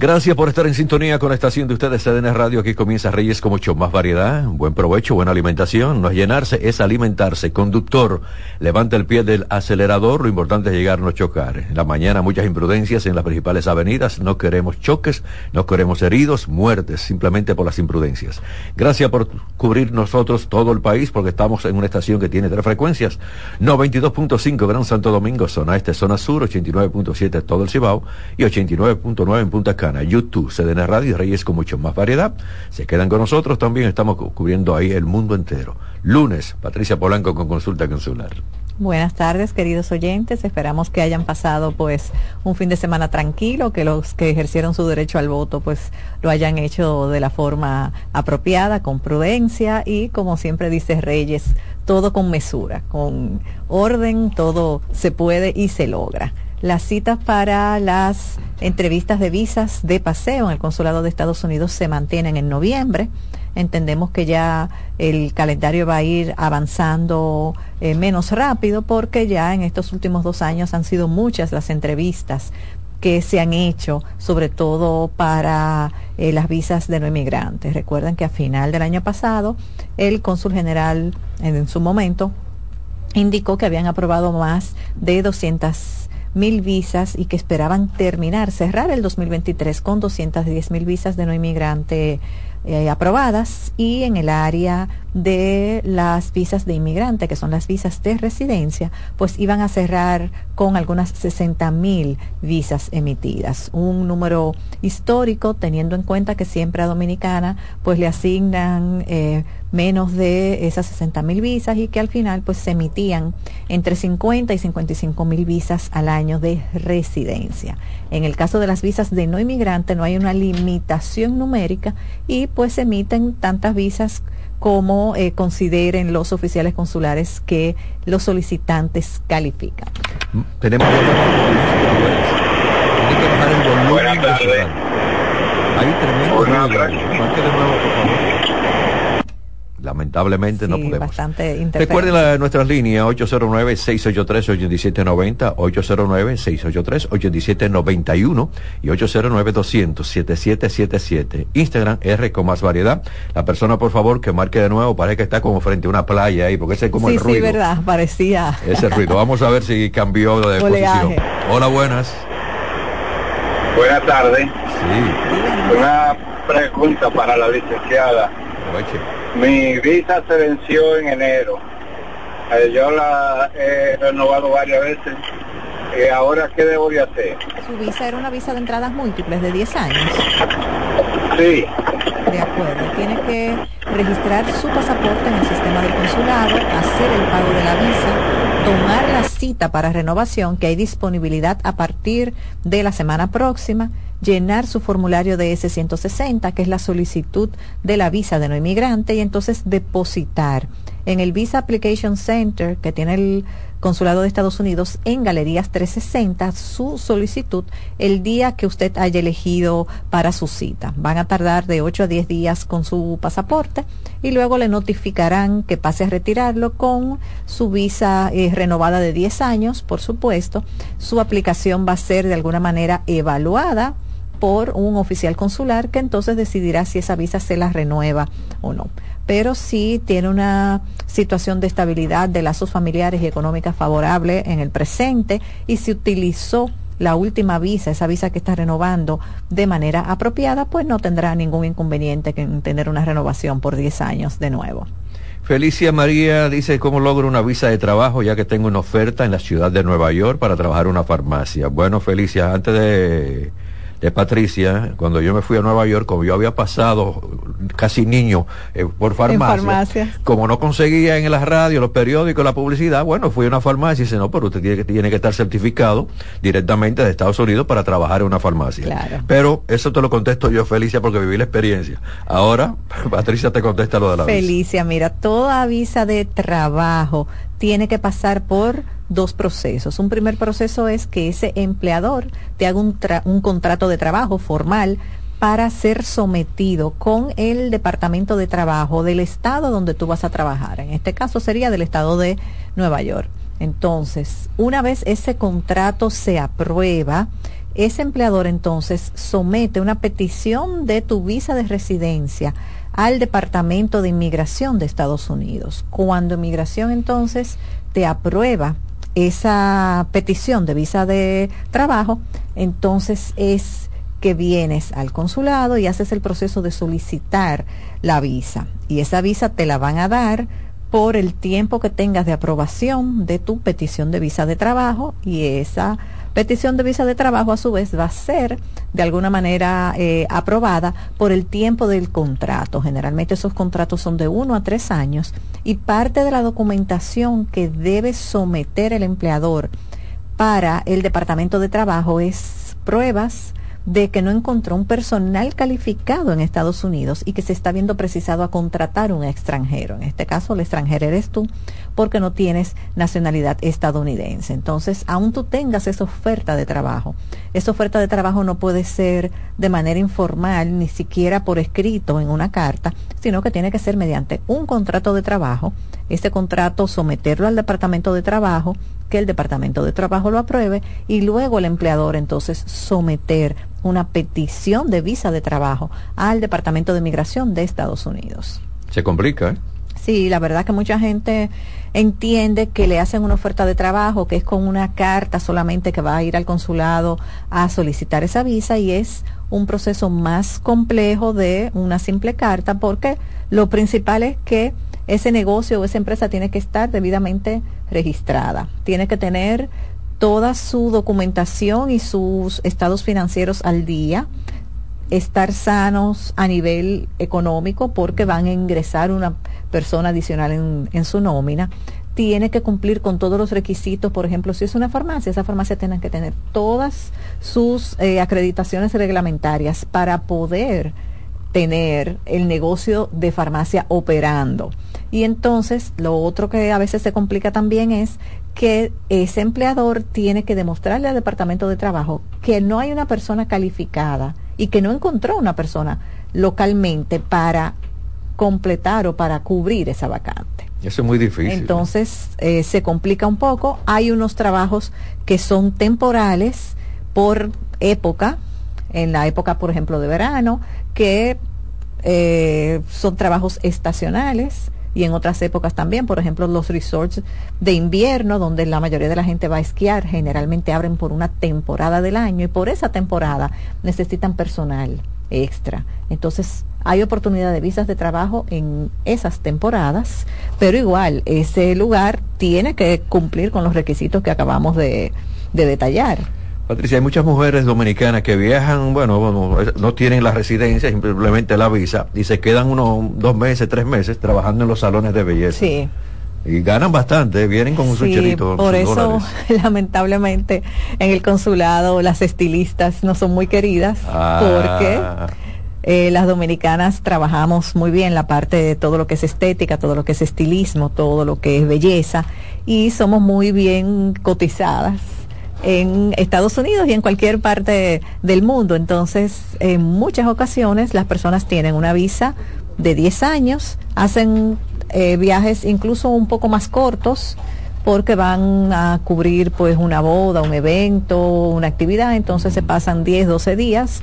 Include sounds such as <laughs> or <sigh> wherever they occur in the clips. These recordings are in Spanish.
Gracias por estar en sintonía con la estación de ustedes, CDN Radio. Aquí comienza Reyes con mucho más variedad, buen provecho, buena alimentación. No es llenarse, es alimentarse. Conductor, levanta el pie del acelerador. Lo importante es llegar, no chocar. En la mañana muchas imprudencias en las principales avenidas. No queremos choques, no queremos heridos, muertes, simplemente por las imprudencias. Gracias por cubrir nosotros todo el país, porque estamos en una estación que tiene tres frecuencias. 92.5 Gran Santo Domingo, zona este, zona sur, 89.7 todo el Cibao y 89.9 en Punta Cana. YouTube, CDN Radio y Reyes con mucho más variedad. Se quedan con nosotros también, estamos cubriendo ahí el mundo entero. Lunes, Patricia Polanco con consulta consular. Buenas tardes, queridos oyentes. Esperamos que hayan pasado pues un fin de semana tranquilo, que los que ejercieron su derecho al voto pues lo hayan hecho de la forma apropiada, con prudencia y como siempre dice Reyes, todo con mesura, con orden, todo se puede y se logra. Las citas para las entrevistas de visas de paseo en el Consulado de Estados Unidos se mantienen en noviembre. Entendemos que ya el calendario va a ir avanzando eh, menos rápido porque ya en estos últimos dos años han sido muchas las entrevistas que se han hecho, sobre todo para eh, las visas de no inmigrantes. Recuerden que a final del año pasado el cónsul general en, su momento indicó que habían aprobado más de 200 mil visas y que esperaban terminar, cerrar el 2023 con 210 mil visas de no inmigrante eh, aprobadas y en el área de las visas de inmigrante, que son las visas de residencia, pues iban a cerrar con algunas 60 mil visas emitidas. Un número histórico, teniendo en cuenta que siempre a Dominicana pues le asignan eh, menos de esas 60 mil visas y que al final pues se emitían entre 50 y 55 mil visas al año de residencia. En el caso de las visas de no inmigrante no hay una limitación numérica y pues se emiten tantas visas como eh, consideren los oficiales consulares que los solicitantes califican. Tenemos Buenas tardes. Ahí tremendo. de nuevo, por favor. Lamentablemente no podemos. Bastante Recuerden nuestras líneas 809-683-8790, 809-683-8791 y 809-200-7777. Instagram R con más variedad. La persona, por favor, que marque de nuevo, parece que está como frente a una playa ahí, porque ese es como el ruido. Sí, verdad, parecía. Ese ruido. Vamos a ver si cambió de posición. Hola, buenas. Buenas tardes. Sí. Una pregunta para la licenciada. Mi visa se venció en enero. Eh, yo la he renovado varias veces. Eh, ahora, ¿qué debo de hacer? Su visa era una visa de entradas múltiples de 10 años. Sí. De acuerdo. Tiene que registrar su pasaporte en el sistema del consulado, hacer el pago de la visa, tomar la cita para renovación, que hay disponibilidad a partir de la semana próxima llenar su formulario de S-160, que es la solicitud de la visa de no inmigrante, y entonces depositar en el Visa Application Center que tiene el Consulado de Estados Unidos en Galerías 360 su solicitud el día que usted haya elegido para su cita. Van a tardar de 8 a 10 días con su pasaporte y luego le notificarán que pase a retirarlo con su visa eh, renovada de 10 años, por supuesto. Su aplicación va a ser de alguna manera evaluada por un oficial consular que entonces decidirá si esa visa se la renueva o no. Pero si tiene una situación de estabilidad de lazos familiares y económicas favorable en el presente y si utilizó la última visa, esa visa que está renovando de manera apropiada, pues no tendrá ningún inconveniente en tener una renovación por 10 años de nuevo. Felicia María dice, ¿cómo logro una visa de trabajo ya que tengo una oferta en la ciudad de Nueva York para trabajar en una farmacia? Bueno, Felicia, antes de de Patricia, cuando yo me fui a Nueva York, como yo había pasado casi niño eh, por farmacia, como no conseguía en la radio, los periódicos, la publicidad, bueno, fui a una farmacia y dice, no, pero usted tiene que, tiene que estar certificado directamente de Estados Unidos para trabajar en una farmacia. Pero eso te lo contesto yo, Felicia, porque viví la experiencia. Ahora, <laughs> Patricia te contesta lo de la Felicia, mira, toda visa de trabajo tiene que pasar por dos procesos. Un primer proceso es que ese empleador te haga un, un contrato de trabajo formal para ser sometido con el Departamento de Trabajo del estado donde tú vas a trabajar. En este caso sería del estado de Nueva York. Entonces, una vez ese contrato se aprueba, ese empleador entonces somete una petición de tu visa de residencia al Departamento de Inmigración de Estados Unidos. Cuando Inmigración entonces te aprueba esa petición de visa de trabajo, entonces es que vienes al consulado y haces el proceso de solicitar la visa. Y esa visa te la van a dar por el tiempo que tengas de aprobación de tu petición de visa de trabajo y esa petición de visa de trabajo a su vez va a ser de alguna manera eh, aprobada por el tiempo del contrato. Generalmente esos contratos son de uno a tres años y parte de la documentación que debe someter el empleador para el Departamento de Trabajo es pruebas de que no encontró un personal calificado en Estados Unidos y que se está viendo precisado a contratar un extranjero. En este caso, el extranjero eres tú porque no tienes nacionalidad estadounidense. Entonces, aún tú tengas esa oferta de trabajo, esa oferta de trabajo no puede ser de manera informal, ni siquiera por escrito en una carta, sino que tiene que ser mediante un contrato de trabajo. Este contrato someterlo al Departamento de Trabajo, que el Departamento de Trabajo lo apruebe y luego el empleador entonces someter una petición de visa de trabajo al Departamento de Migración de Estados Unidos. Se complica, ¿eh? Sí, la verdad que mucha gente entiende que le hacen una oferta de trabajo, que es con una carta solamente que va a ir al consulado a solicitar esa visa y es un proceso más complejo de una simple carta porque lo principal es que ese negocio o esa empresa tiene que estar debidamente registrada, tiene que tener toda su documentación y sus estados financieros al día, estar sanos a nivel económico porque van a ingresar una persona adicional en, su nómina tiene que cumplir con todos los requisitos. Por ejemplo, si es una farmacia, esa farmacia tiene que tener todas sus eh, acreditaciones reglamentarias para poder tener el negocio de farmacia operando. Y entonces, lo otro que a veces se complica también es que ese empleador tiene que demostrarle al Departamento de Trabajo que no hay una persona calificada y que no encontró una persona localmente para completar o para cubrir esa vacante. Eso es muy difícil. Entonces eh, se complica un poco. Hay unos trabajos que son temporales por época, en la época, por ejemplo, de verano, que eh, son trabajos estacionales y en otras épocas también, por ejemplo, los resorts de invierno, donde la mayoría de la gente va a esquiar, generalmente abren por una temporada del año y por esa temporada necesitan personal extra. Entonces, hay oportunidad de visas de trabajo en esas temporadas, pero igual ese lugar tiene que cumplir con los requisitos que acabamos de, de detallar. Patricia, hay muchas mujeres dominicanas que viajan, bueno, no tienen la residencia, simplemente la visa, y se quedan unos dos meses, tres meses trabajando en los salones de belleza. Sí. Y ganan bastante, vienen con un sí, Por eso, <laughs> lamentablemente, en el consulado las estilistas no son muy queridas, ah. porque eh, las dominicanas trabajamos muy bien la parte de todo lo que es estética, todo lo que es estilismo, todo lo que es belleza, y somos muy bien cotizadas en Estados Unidos y en cualquier parte del mundo. Entonces, en muchas ocasiones las personas tienen una visa de 10 años, hacen eh, viajes incluso un poco más cortos porque van a cubrir pues una boda, un evento, una actividad, entonces se pasan 10, 12 días.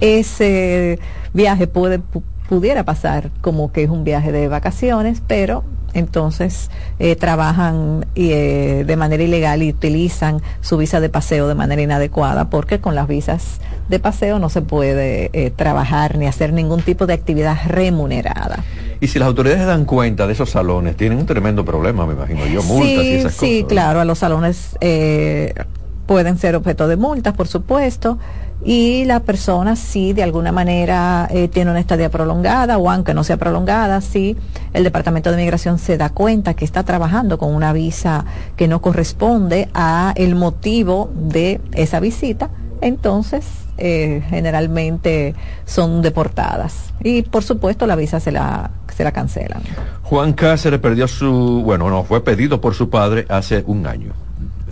Ese viaje puede pudiera pasar como que es un viaje de vacaciones, pero entonces eh, trabajan eh, de manera ilegal y utilizan su visa de paseo de manera inadecuada porque con las visas de paseo no se puede eh, trabajar ni hacer ningún tipo de actividad remunerada. Y si las autoridades dan cuenta de esos salones, tienen un tremendo problema, me imagino yo, multas sí, y esas Sí, claro, a los salones pueden ser objeto de multas, por supuesto, y la persona si de alguna manera eh, tiene una estadía prolongada o aunque no sea prolongada, si el Departamento de Migración se da cuenta que está trabajando con una visa que no corresponde a el motivo de esa visita, entonces eh, generalmente son deportadas y por supuesto la visa se la se la cancelan. Juan Cáceres perdió su, bueno, no, fue pedido por su padre hace un año.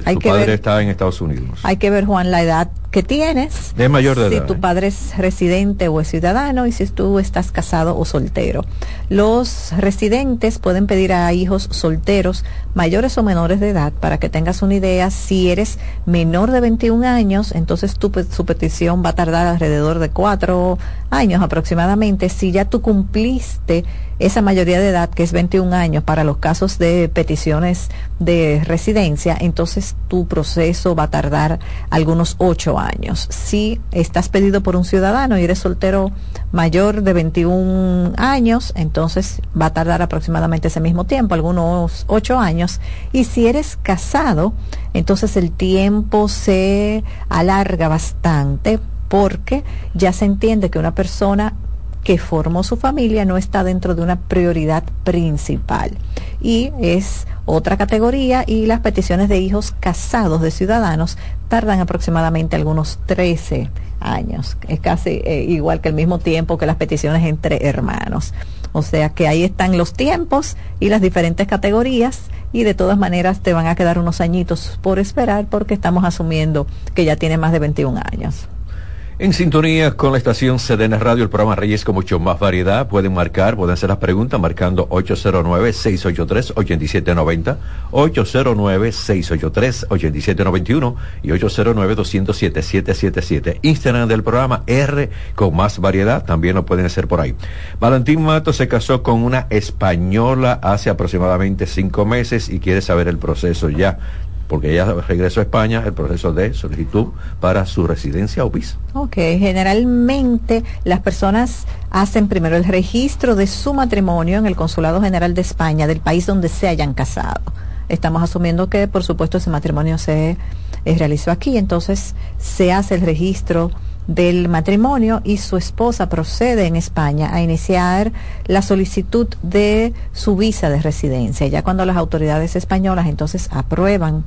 Hay su que padre ver, está en Estados Unidos. Hay que ver, Juan, la edad que tienes. De mayor de si edad. tu padre es residente o es ciudadano y si tú estás casado o soltero. Los residentes pueden pedir a hijos solteros mayores o menores de edad para que tengas una idea. Si eres menor de 21 años, entonces tu, su petición va a tardar alrededor de cuatro años aproximadamente. Si ya tú cumpliste esa mayoría de edad, que es 21 años, para los casos de peticiones de residencia, entonces tu proceso va a tardar algunos ocho años. Si estás pedido por un ciudadano y eres soltero mayor de 21 años, entonces va a tardar aproximadamente ese mismo tiempo, algunos ocho años. Y si eres casado, entonces el tiempo se alarga bastante porque ya se entiende que una persona que formó su familia no está dentro de una prioridad principal. Y es otra categoría y las peticiones de hijos casados de ciudadanos tardan aproximadamente algunos 13 años. Es casi eh, igual que el mismo tiempo que las peticiones entre hermanos. O sea que ahí están los tiempos y las diferentes categorías y de todas maneras te van a quedar unos añitos por esperar porque estamos asumiendo que ya tiene más de 21 años. En sintonía con la estación CDN Radio, el programa Reyes con mucho más variedad. Pueden marcar, pueden hacer las preguntas marcando 809-683-8790, 809-683-8791 y 809-207-777. Instagram del programa R con más variedad, también lo pueden hacer por ahí. Valentín Mato se casó con una española hace aproximadamente cinco meses y quiere saber el proceso ya porque ella regresó a España, el proceso de solicitud para su residencia o visa. Ok, generalmente las personas hacen primero el registro de su matrimonio en el Consulado General de España del país donde se hayan casado. Estamos asumiendo que, por supuesto, ese matrimonio se eh, realizó aquí, entonces se hace el registro del matrimonio y su esposa procede en España a iniciar la solicitud de su visa de residencia. Ya cuando las autoridades españolas entonces aprueban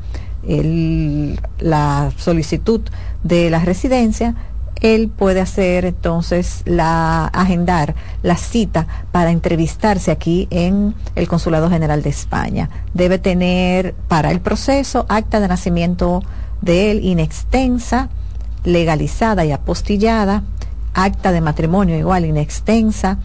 la solicitud de la residencia, él puede hacer entonces la agendar la cita para entrevistarse aquí en el Consulado General de España. Debe tener para el proceso acta de nacimiento de él inextensa, legalizada y apostillada, acta de matrimonio igual inextensa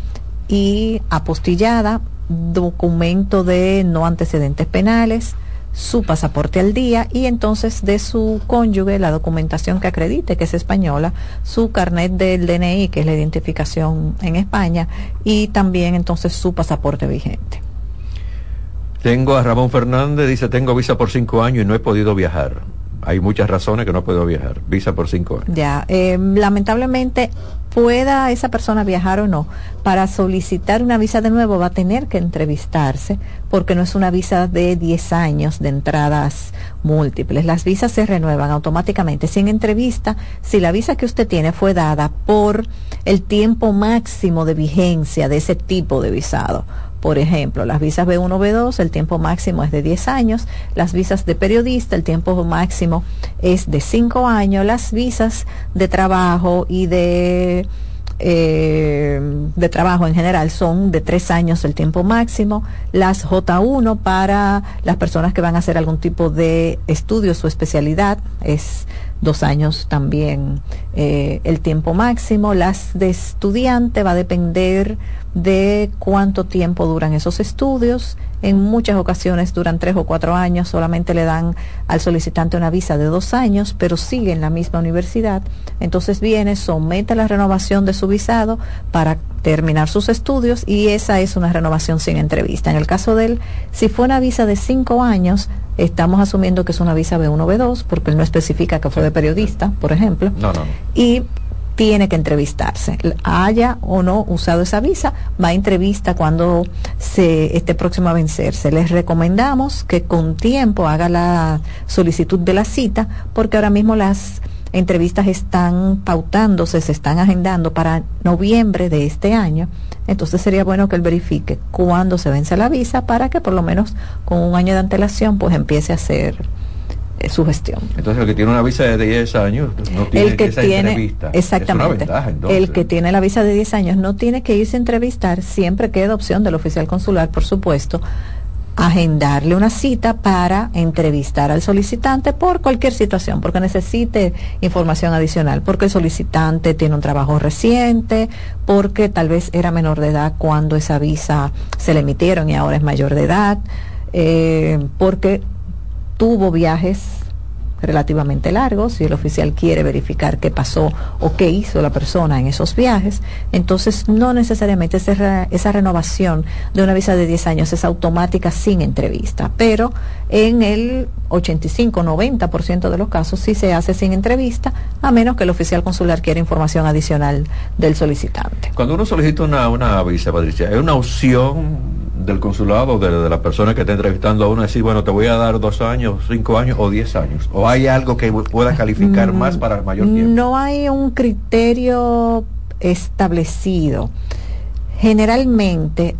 y apostillada, documento de no antecedentes penales, su pasaporte al día y entonces de su cónyuge la documentación que acredite que es española, su carnet del DNI que es la identificación en España y también entonces su pasaporte vigente. Tengo a Ramón Fernández, dice, tengo visa por cinco años y no he podido viajar. Hay muchas razones que no puedo viajar. Visa por cinco años. Ya, eh, lamentablemente pueda esa persona viajar o no, para solicitar una visa de nuevo va a tener que entrevistarse porque no es una visa de 10 años de entradas múltiples. Las visas se renuevan automáticamente sin entrevista si la visa que usted tiene fue dada por el tiempo máximo de vigencia de ese tipo de visado. Por ejemplo, las visas B1, B2, el tiempo máximo es de 10 años, las visas de periodista, el tiempo máximo es de 5 años, las visas de trabajo y de, eh, de trabajo en general son de 3 años el tiempo máximo, las J1 para las personas que van a hacer algún tipo de estudios o especialidad es dos años también eh, el tiempo máximo. Las de estudiante va a depender de cuánto tiempo duran esos estudios. En muchas ocasiones duran tres o cuatro años, solamente le dan al solicitante una visa de dos años, pero sigue en la misma universidad. Entonces viene, somete la renovación de su visado para terminar sus estudios y esa es una renovación sin entrevista. En el caso de él, si fue una visa de cinco años, estamos asumiendo que es una visa B1, B2, porque él no especifica que fue de periodista, por ejemplo. No, no. Y tiene que entrevistarse. Haya o no usado esa visa, va a entrevista cuando se esté próximo a vencerse. Les recomendamos que con tiempo haga la solicitud de la cita, porque ahora mismo las entrevistas están pautándose, se están agendando para noviembre de este año. Entonces sería bueno que él verifique cuándo se vence la visa para que por lo menos con un año de antelación pues empiece a hacer su gestión. Entonces, el que tiene una visa de 10 años no tiene el que, tiene, Exactamente. el que tiene la visa de 10 años no tiene que irse a entrevistar, siempre queda opción del oficial consular, por supuesto, agendarle una cita para entrevistar al solicitante por cualquier situación, porque necesite información adicional, porque el solicitante tiene un trabajo reciente, porque tal vez era menor de edad cuando esa visa se le emitieron y ahora es mayor de edad, eh, porque tuvo viajes relativamente largos, si el oficial quiere verificar qué pasó o qué hizo la persona en esos viajes, entonces no necesariamente esa, renovación de una visa de 10 años es automática sin entrevista, pero en el 85-90% de los casos sí se hace sin entrevista, a menos que el oficial consular quiera información adicional del solicitante. Cuando uno solicita una, una visa, Patricia, ¿es una opción del consulado, de, la persona que está entrevistando a uno, decir, bueno, te voy a dar dos años, cinco años o diez años? ¿O hay algo que pueda calificar más para el mayor tiempo? No hay un criterio establecido. Generalmente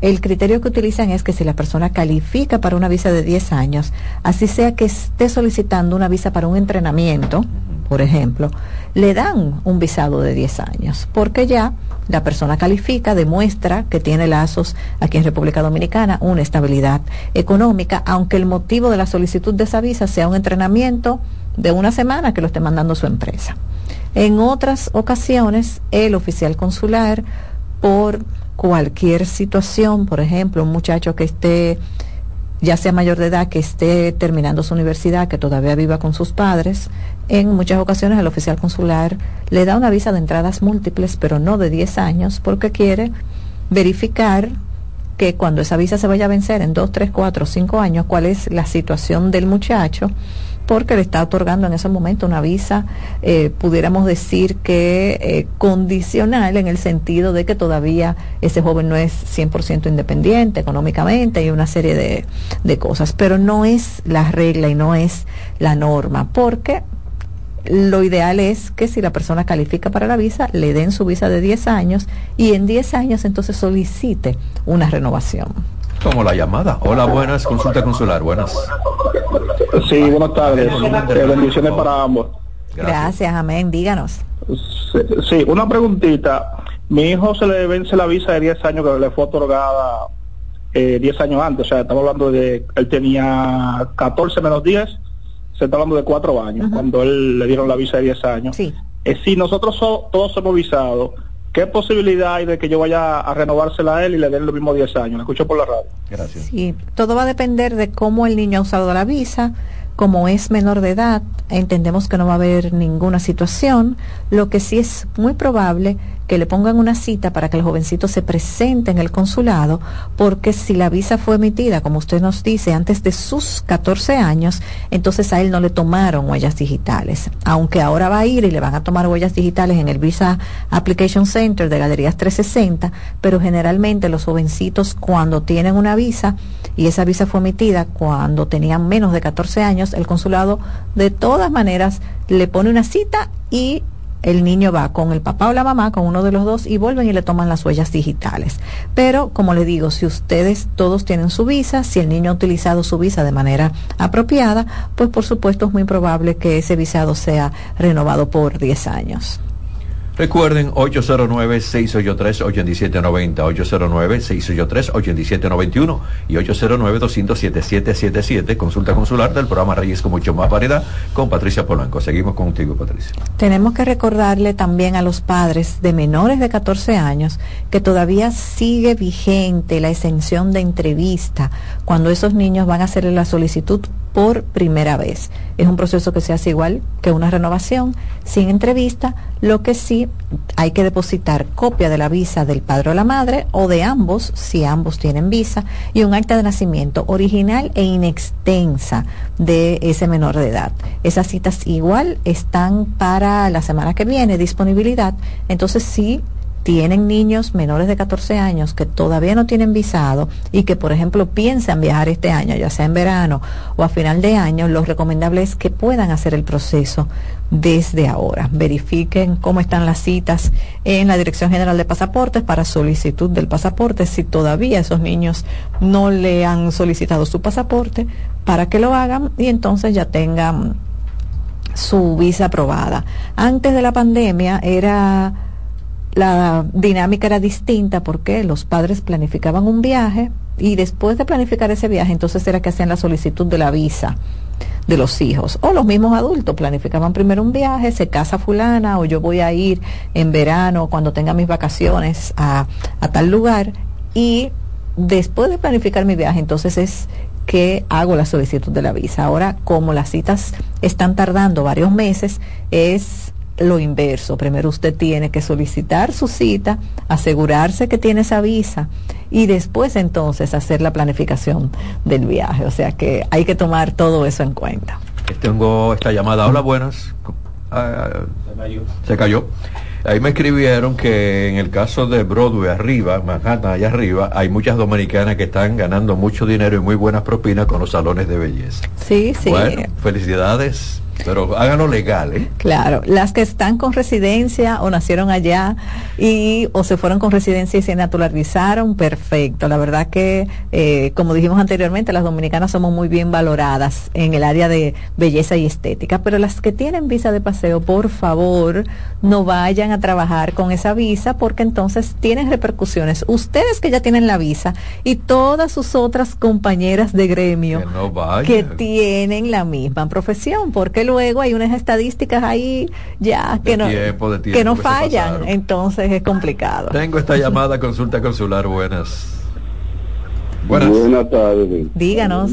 el criterio que utilizan es que si la persona califica para una visa de 10 años, así sea que esté solicitando una visa para un entrenamiento, por ejemplo, le dan un visado de 10 años, porque ya la persona califica, demuestra que tiene lazos aquí en República Dominicana, una estabilidad económica, aunque el motivo de la solicitud de esa visa sea un entrenamiento de una semana que lo esté mandando su empresa. En otras ocasiones, el oficial consular, por cualquier situación, por ejemplo, un muchacho que esté ya sea mayor de edad, que esté terminando su universidad, que todavía viva con sus padres, en muchas ocasiones el oficial consular le da una visa de entradas múltiples, pero no de 10 años, porque quiere verificar que cuando esa visa se vaya a vencer en 2, 3, 4, 5 años, cuál es la situación del muchacho porque le está otorgando en ese momento una visa, eh, pudiéramos decir que eh, condicional en el sentido de que todavía ese joven no es 100% independiente económicamente y una serie de, de cosas, pero no es la regla y no es la norma, porque lo ideal es que si la persona califica para la visa, le den su visa de 10 años y en 10 años entonces solicite una renovación. Como la llamada. Hola, buenas, consulta consular, buenas. Sí, buenas tardes. Eh, bendiciones para ambos. Gracias. amén. Díganos. Sí, una preguntita. Mi hijo se le vence la visa de 10 años que le fue otorgada eh, 10 años antes. O sea, estamos hablando de, él tenía 14 menos 10, se está hablando de 4 años, cuando él le dieron la visa de 10 años. Sí. Eh, si nosotros todos hemos visado, ¿Qué posibilidad hay de que yo vaya a renovársela a él y le den los mismos 10 años? La escucho por la radio. Gracias. Sí, todo va a depender de cómo el niño ha usado la visa, como es menor de edad, entendemos que no va a haber ninguna situación. Lo que sí es muy probable que le pongan una cita para que el jovencito se presente en el consulado, porque si la visa fue emitida, como usted nos dice, antes de sus 14 años, entonces a él no le tomaron huellas digitales. Aunque ahora va a ir y le van a tomar huellas digitales en el Visa Application Center de Galerías 360, pero generalmente los jovencitos cuando tienen una visa y esa visa fue emitida cuando tenían menos de 14 años, el consulado de todas maneras le pone una cita y el niño va con el papá o la mamá, con uno de los dos, y vuelven y le toman las huellas digitales. Pero, como le digo, si ustedes todos tienen su visa, si el niño ha utilizado su visa de manera apropiada, pues por supuesto es muy probable que ese visado sea renovado por 10 años. Recuerden 809-683-8790, 809-683-8791 y 809-207-777. Consulta consular del programa Reyes con mucho más variedad con Patricia Polanco. Seguimos contigo, Patricia. Tenemos que recordarle también a los padres de menores de 14 años que todavía sigue vigente la exención de entrevista cuando esos niños van a hacerle la solicitud por primera vez. Es un proceso que se hace igual que una renovación, sin entrevista, Lo que sí hay que depositar copia de la visa del padre o la madre o de ambos, si ambos tienen visa, y un acta de nacimiento original e inextensa de ese menor de edad. Esas citas igual están para la semana que viene, disponibilidad. Entonces sí tienen niños menores de 14 años que todavía no tienen visado y que, por ejemplo, piensan viajar este año, ya sea en verano o a final de año, lo recomendable es que puedan hacer el proceso desde ahora. Verifiquen cómo están las citas en la Dirección General de Pasaportes para solicitud del pasaporte, si todavía esos niños no le han solicitado su pasaporte, para que lo hagan y entonces ya tengan su visa aprobada. Antes de la pandemia era la dinámica era distinta porque los padres planificaban un viaje y después de planificar ese viaje entonces era que hacían la solicitud de la visa de los hijos o los mismos adultos planificaban primero un viaje, se casa fulana o yo voy a ir en verano cuando tenga mis vacaciones a, a tal lugar y después de planificar mi viaje entonces es que hago la solicitud de la visa. Ahora, como las citas están tardando varios meses, es lo inverso. Primero usted tiene que solicitar su cita, asegurarse que tiene esa visa y después entonces hacer la planificación del viaje. O sea que hay que tomar todo eso en cuenta. Tengo esta llamada. Hola, buenas. Ah, se cayó. Se cayó. Ahí me escribieron que en el caso de Broadway arriba, Manhattan allá arriba, hay muchas dominicanas que están ganando mucho dinero y muy buenas propinas con los salones de belleza. Sí, sí. Bueno, felicidades pero háganlo legal, ¿eh? Claro, las que están con residencia o nacieron allá y o se fueron con residencia y se naturalizaron, perfecto. La verdad que, eh, como dijimos anteriormente, las dominicanas somos muy bien valoradas en el área de belleza y estética, pero las que tienen visa de paseo, por favor, no vayan a trabajar con esa visa porque entonces tienen repercusiones. Ustedes que ya tienen la visa y todas sus otras compañeras de gremio que, que tienen la misma profesión, porque luego hay unas estadísticas ahí ya que no, que no fallan, entonces es complicado. Tengo esta llamada consulta consular, buenas. Buenas, tardes. Díganos.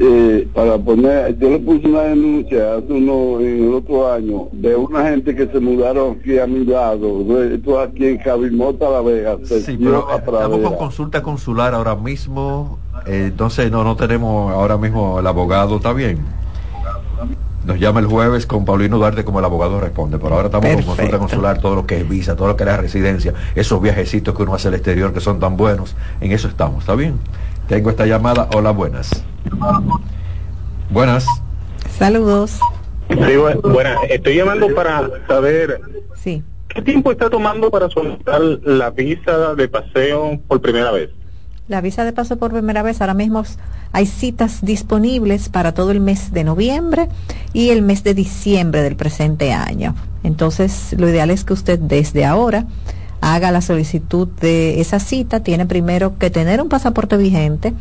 Eh, para poner, yo le puse una denuncia hace uno, en el otro año de una gente que se mudaron aquí a mi lado, esto aquí en Cabimota, La Vega. Sí, pero estamos con consulta consular ahora mismo, eh, entonces no, no tenemos ahora mismo el abogado, ¿está bien? Nos llama el jueves con Paulino Duarte como el abogado responde. Pero ahora estamos con consulta consular, todo lo que es visa, todo lo que es la residencia, esos viajecitos que uno hace al exterior que son tan buenos. En eso estamos, ¿está bien? Tengo esta llamada. Hola, buenas. Buenas. Saludos. Sí, buenas. Estoy llamando para saber sí. qué tiempo está tomando para solicitar la visa de paseo por primera vez. La visa de paso por primera vez, ahora mismo hay citas disponibles para todo el mes de noviembre y el mes de diciembre del presente año. Entonces, lo ideal es que usted desde ahora haga la solicitud de esa cita. Tiene primero que tener un pasaporte vigente,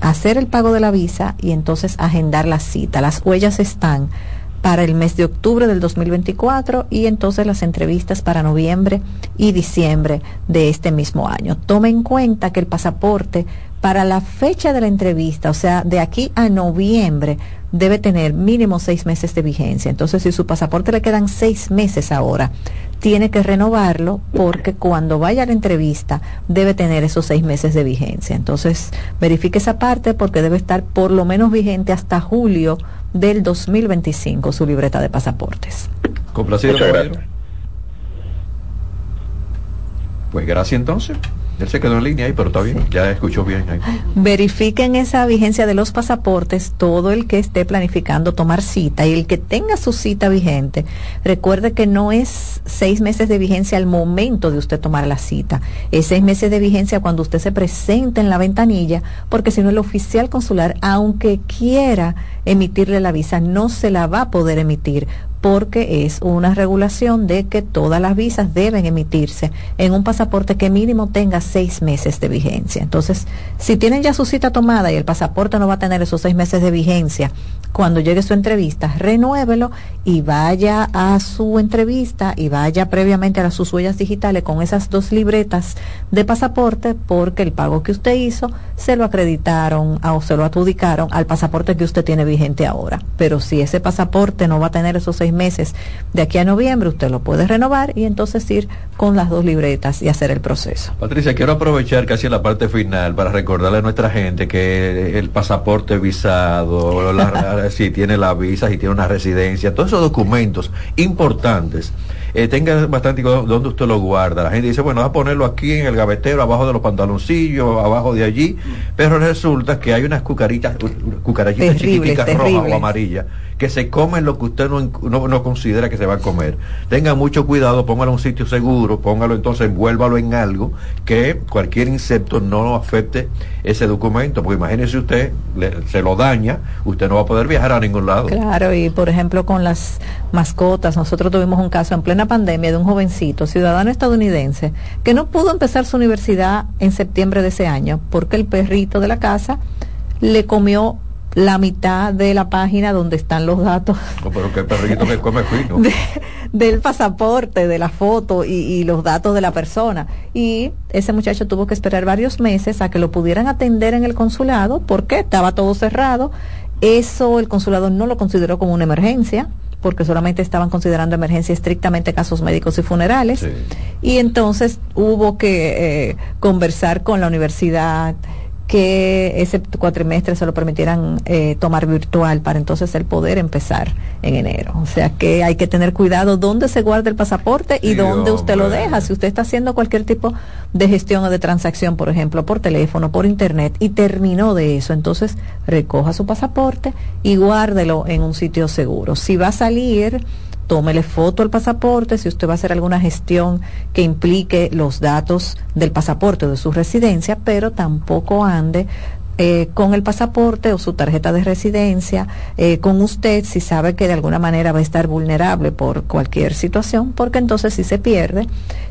hacer el pago de la visa y entonces agendar la cita. Las huellas están para el mes de octubre del 2024 y entonces las entrevistas para noviembre y diciembre de este mismo año. Tome en cuenta que el pasaporte para la fecha de la entrevista, o sea, de aquí a noviembre, debe tener mínimo seis meses de vigencia. Entonces, si su pasaporte le quedan seis meses ahora, tiene que renovarlo porque cuando vaya a la entrevista debe tener esos seis meses de vigencia. Entonces, verifique esa parte porque debe estar por lo menos vigente hasta julio del 2025 su libreta de pasaportes. Complacido, Pues gracias entonces. Él se quedó en línea ahí, pero está bien, ya escuchó bien. Verifiquen esa vigencia de los pasaportes, todo el que esté planificando tomar cita y el que tenga su cita vigente, recuerde que no es seis meses de vigencia al momento de usted tomar la cita, es seis meses de vigencia cuando usted se presente en la ventanilla, porque si no el oficial consular, aunque quiera emitirle la visa, no se la va a poder emitir porque es una regulación de que todas las visas deben emitirse en un pasaporte que mínimo tenga seis meses de vigencia. Entonces, si tienen ya su cita tomada y el pasaporte no va a tener esos seis meses de vigencia cuando llegue su entrevista, renuévelo y vaya a su entrevista y vaya previamente a sus huellas digitales con esas dos libretas de pasaporte porque el pago que usted hizo se lo acreditaron o se lo adjudicaron al pasaporte que usted tiene vigente ahora. Pero si ese pasaporte no va a tener esos seis meses de aquí a noviembre, usted lo puede renovar y entonces ir con las dos libretas y hacer el proceso. Patricia, quiero aprovechar casi la parte final para recordarle a nuestra gente que el pasaporte visado, si tiene la visa, si tiene una residencia, todos esos documentos importantes eh, tenga bastante donde usted lo guarda. La gente dice, bueno, va a ponerlo aquí en el gavetero, abajo de los pantaloncillos, abajo de allí, pero resulta que hay unas cucaritas, cucarachitas chiquiticas rojas o amarillas que se comen lo que usted no, no, considera que se va a comer. Tenga mucho cuidado, póngalo en un sitio seguro, póngalo entonces, envuélvalo en algo que cualquier insecto no afecte ese documento, porque imagínese usted, se lo daña, usted no va a poder viajar a ningún lado. Claro, y por ejemplo con las mascotas, nosotros tuvimos un caso en plena pandemia de un jovencito, ciudadano estadounidense, que no pudo empezar su universidad en septiembre de ese año, porque el perrito de la casa le comió la mitad de la página donde están los datos. <laughs> del pasaporte, de la foto y, los datos de la persona. Y ese muchacho tuvo que esperar varios meses a que lo pudieran atender en el consulado porque estaba todo cerrado. Eso el consulado no lo consideró como una emergencia porque solamente estaban considerando emergencia estrictamente casos médicos y funerales. Y entonces hubo que eh, conversar con la universidad que ese cuatrimestre se lo permitieran eh, tomar virtual para entonces el poder empezar en enero. O sea que hay que tener cuidado dónde se guarda el pasaporte y dónde usted lo deja. Si usted está haciendo cualquier tipo de gestión o de transacción, por ejemplo, por teléfono, por internet, y terminó de eso, entonces recoja su pasaporte y guárdelo en un sitio seguro. Si va a salir tómele foto al pasaporte si usted va a hacer alguna gestión que implique los datos del pasaporte o de su residencia, pero tampoco ande eh, con el pasaporte o su tarjeta de residencia eh, con usted si sabe que de alguna manera va a estar vulnerable por cualquier situación, porque entonces si se pierde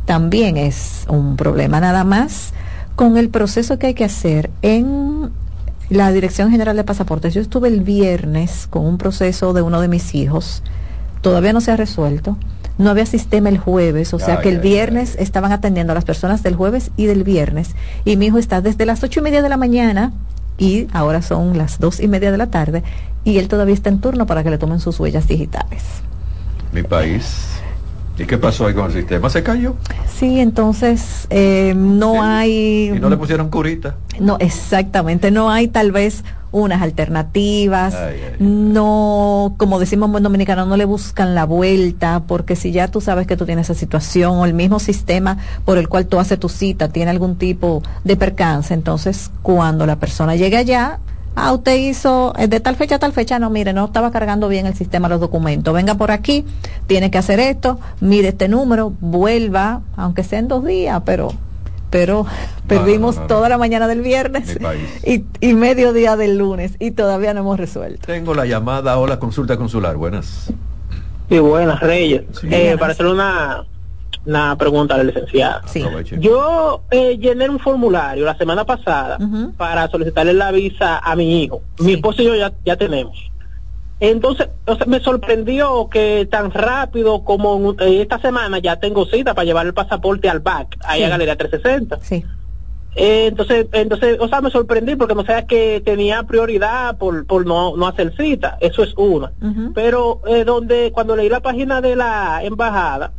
también es un problema nada más con el proceso que hay que hacer en la Dirección General de Pasaportes. Yo estuve el viernes con un proceso de uno de mis hijos todavía no se ha resuelto. No había sistema el jueves, o sea que el viernes estaban atendiendo a las personas del jueves y del viernes. Y mi hijo está desde las ocho y media de la mañana y ahora son las dos y media de la tarde y él todavía está en turno para que le tomen sus huellas digitales. Mi país. ¿Y qué pasó ahí con el sistema? ¿Se cayó? Sí, entonces eh, no hay... ¿Y no le pusieron curita? No, exactamente, no hay tal vez unas alternativas, no, como decimos en buen dominicano, no le buscan la vuelta, porque si ya tú sabes que tú tienes esa situación o el mismo sistema por el cual tú haces tu cita tiene algún tipo de percance, entonces cuando la persona llegue allá, ah, usted hizo eh, de tal fecha a tal fecha, no, mire, no estaba cargando bien el sistema los documentos, venga por aquí, tiene que hacer esto, mire este número, vuelva, aunque sea en dos días, pero pero perdimos toda la mañana del viernes y, y medio día del lunes y todavía no hemos resuelto. Tengo la llamada o la consulta consular. Buenas. Sí, buenas, Reyes. Eh, para hacer una, una pregunta a la licenciada. Yo eh, llené un formulario la semana pasada para solicitarle la visa a mi hijo. Mi esposo y yo ya, ya tenemos. Entonces, me sorprendió que tan rápido como esta semana ya tengo cita para llevar el pasaporte al BAC, ahí a Galería 360. Sí. Eh, entonces, entonces, o sea, me sorprendí porque no sabía que tenía prioridad por, por no, no hacer cita, eso es una. Pero eh, donde cuando leí la página de la embajada,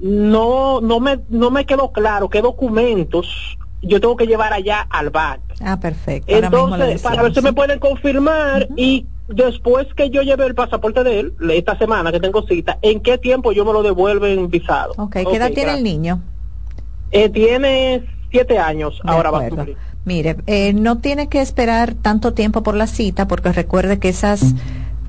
no, no me, no me quedó claro qué documentos yo tengo que llevar allá al BAC. Ah, perfecto. Entonces, para ver si me pueden confirmar y después que yo lleve el pasaporte de él, esta semana que tengo cita, ¿en qué tiempo yo me lo devuelven visado? Ok, ¿qué edad tiene el niño? Eh, tiene siete años, ahora va a cumplir. Mire, eh, no tiene que esperar tanto tiempo por la cita, porque recuerde que esas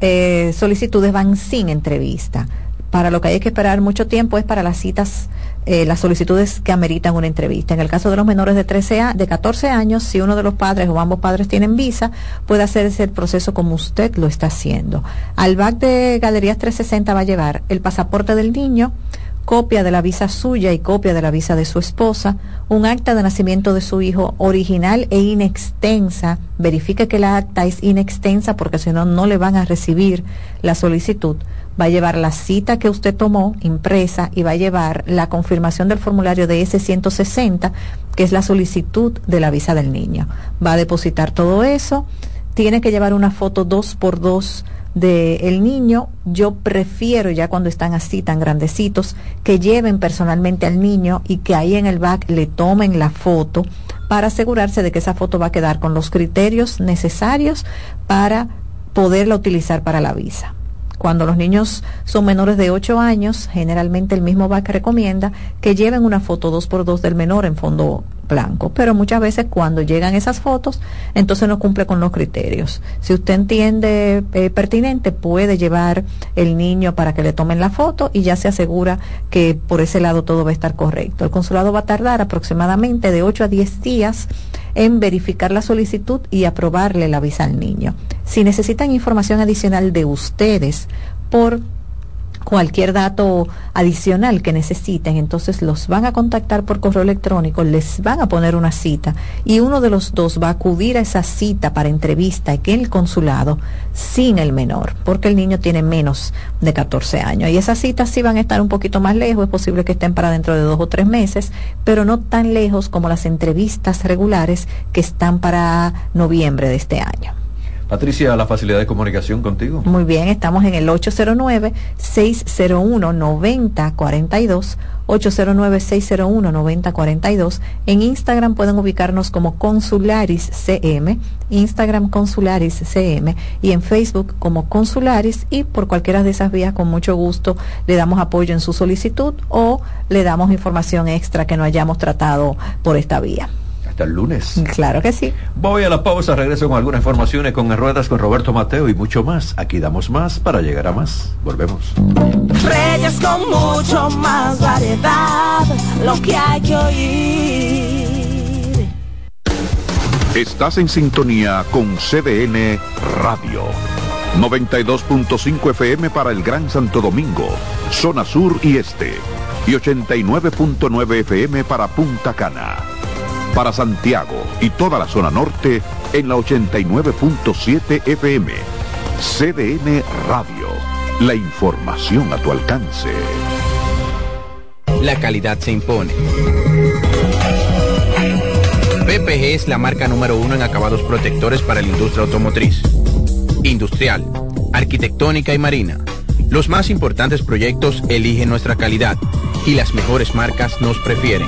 eh, solicitudes van sin entrevista para lo que hay que esperar mucho tiempo es para las citas, eh, las solicitudes que ameritan una entrevista. En el caso de los menores de 13 a, de 14 años, si uno de los padres o ambos padres tienen visa, puede hacerse el proceso como usted lo está haciendo. Al BAC de Galerías 360 va a llevar el pasaporte del niño copia de la visa suya y copia de la visa de su esposa, un acta de nacimiento de su hijo original e inextensa, verifique que la acta es inextensa porque si no, no le van a recibir la solicitud, va a llevar la cita que usted tomó impresa y va a llevar la confirmación del formulario de S160, que es la solicitud de la visa del niño. Va a depositar todo eso, tiene que llevar una foto dos por dos del el niño, yo prefiero ya cuando están así tan grandecitos que lleven personalmente al niño y que ahí en el back le tomen la foto para asegurarse de que esa foto va a quedar con los criterios necesarios para poderla utilizar para la visa. Cuando los niños son menores de 8 años, generalmente el mismo BAC recomienda que lleven una foto dos por dos del menor en fondo blanco, pero muchas veces cuando llegan esas fotos, entonces no cumple con los criterios. Si usted entiende eh, pertinente, puede llevar el niño para que le tomen la foto y ya se asegura que por ese lado todo va a estar correcto. El consulado va a tardar aproximadamente de 8 a 10 días en verificar la solicitud y aprobarle la visa al niño. Si necesitan información adicional de ustedes por cualquier dato adicional que necesiten, entonces los van a contactar por correo electrónico, les van a poner una cita y uno de los dos va a acudir a esa cita para entrevista en el consulado sin el menor, porque el niño tiene menos de 14 años. Y esas citas sí van a estar un poquito más lejos, es posible que estén para dentro de dos o tres meses, pero no tan lejos como las entrevistas regulares que están para noviembre de este año. Patricia, la facilidad de comunicación contigo. Muy bien, estamos en el 809-601-9042. 809-601-9042. En Instagram pueden ubicarnos como Consularis CM, Instagram Consularis CM y en Facebook como Consularis y por cualquiera de esas vías con mucho gusto le damos apoyo en su solicitud o le damos información extra que no hayamos tratado por esta vía el lunes. Claro que sí. Voy a la pausa, regreso con algunas informaciones con Ruedas con Roberto Mateo y mucho más. Aquí damos más para llegar a más. Volvemos. Reyes con mucho más variedad, lo que hay que oír. Estás en sintonía con CDN Radio. 92.5 FM para el Gran Santo Domingo, zona sur y este. Y 89.9 FM para Punta Cana para Santiago y toda la zona norte en la 89.7 FM. CDN Radio. La información a tu alcance. La calidad se impone. PPG es la marca número uno en acabados protectores para la industria automotriz, industrial, arquitectónica y marina. Los más importantes proyectos eligen nuestra calidad y las mejores marcas nos prefieren.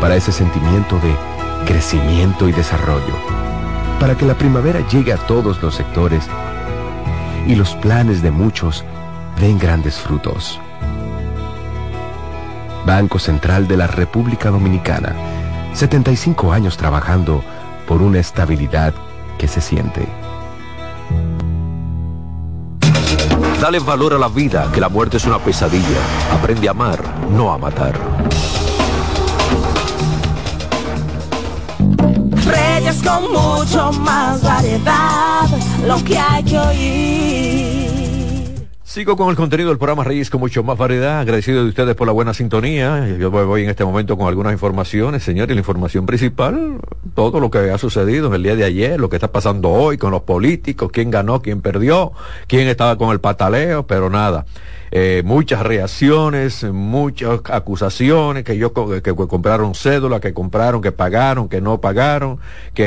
Para ese sentimiento de crecimiento y desarrollo. Para que la primavera llegue a todos los sectores y los planes de muchos den grandes frutos. Banco Central de la República Dominicana. 75 años trabajando por una estabilidad que se siente. Dale valor a la vida, que la muerte es una pesadilla. Aprende a amar, no a matar. Reyes con mucho más variedad, lo que hay que oír. Sigo con el contenido del programa Reyes con mucho más variedad. Agradecido de ustedes por la buena sintonía. Yo voy en este momento con algunas informaciones, señores. La información principal, todo lo que ha sucedido en el día de ayer, lo que está pasando hoy con los políticos, quién ganó, quién perdió, quién estaba con el pataleo, pero nada. Eh, muchas reacciones, muchas acusaciones, que yo que, compraron cédula, que compraron, que pagaron, que no pagaron, que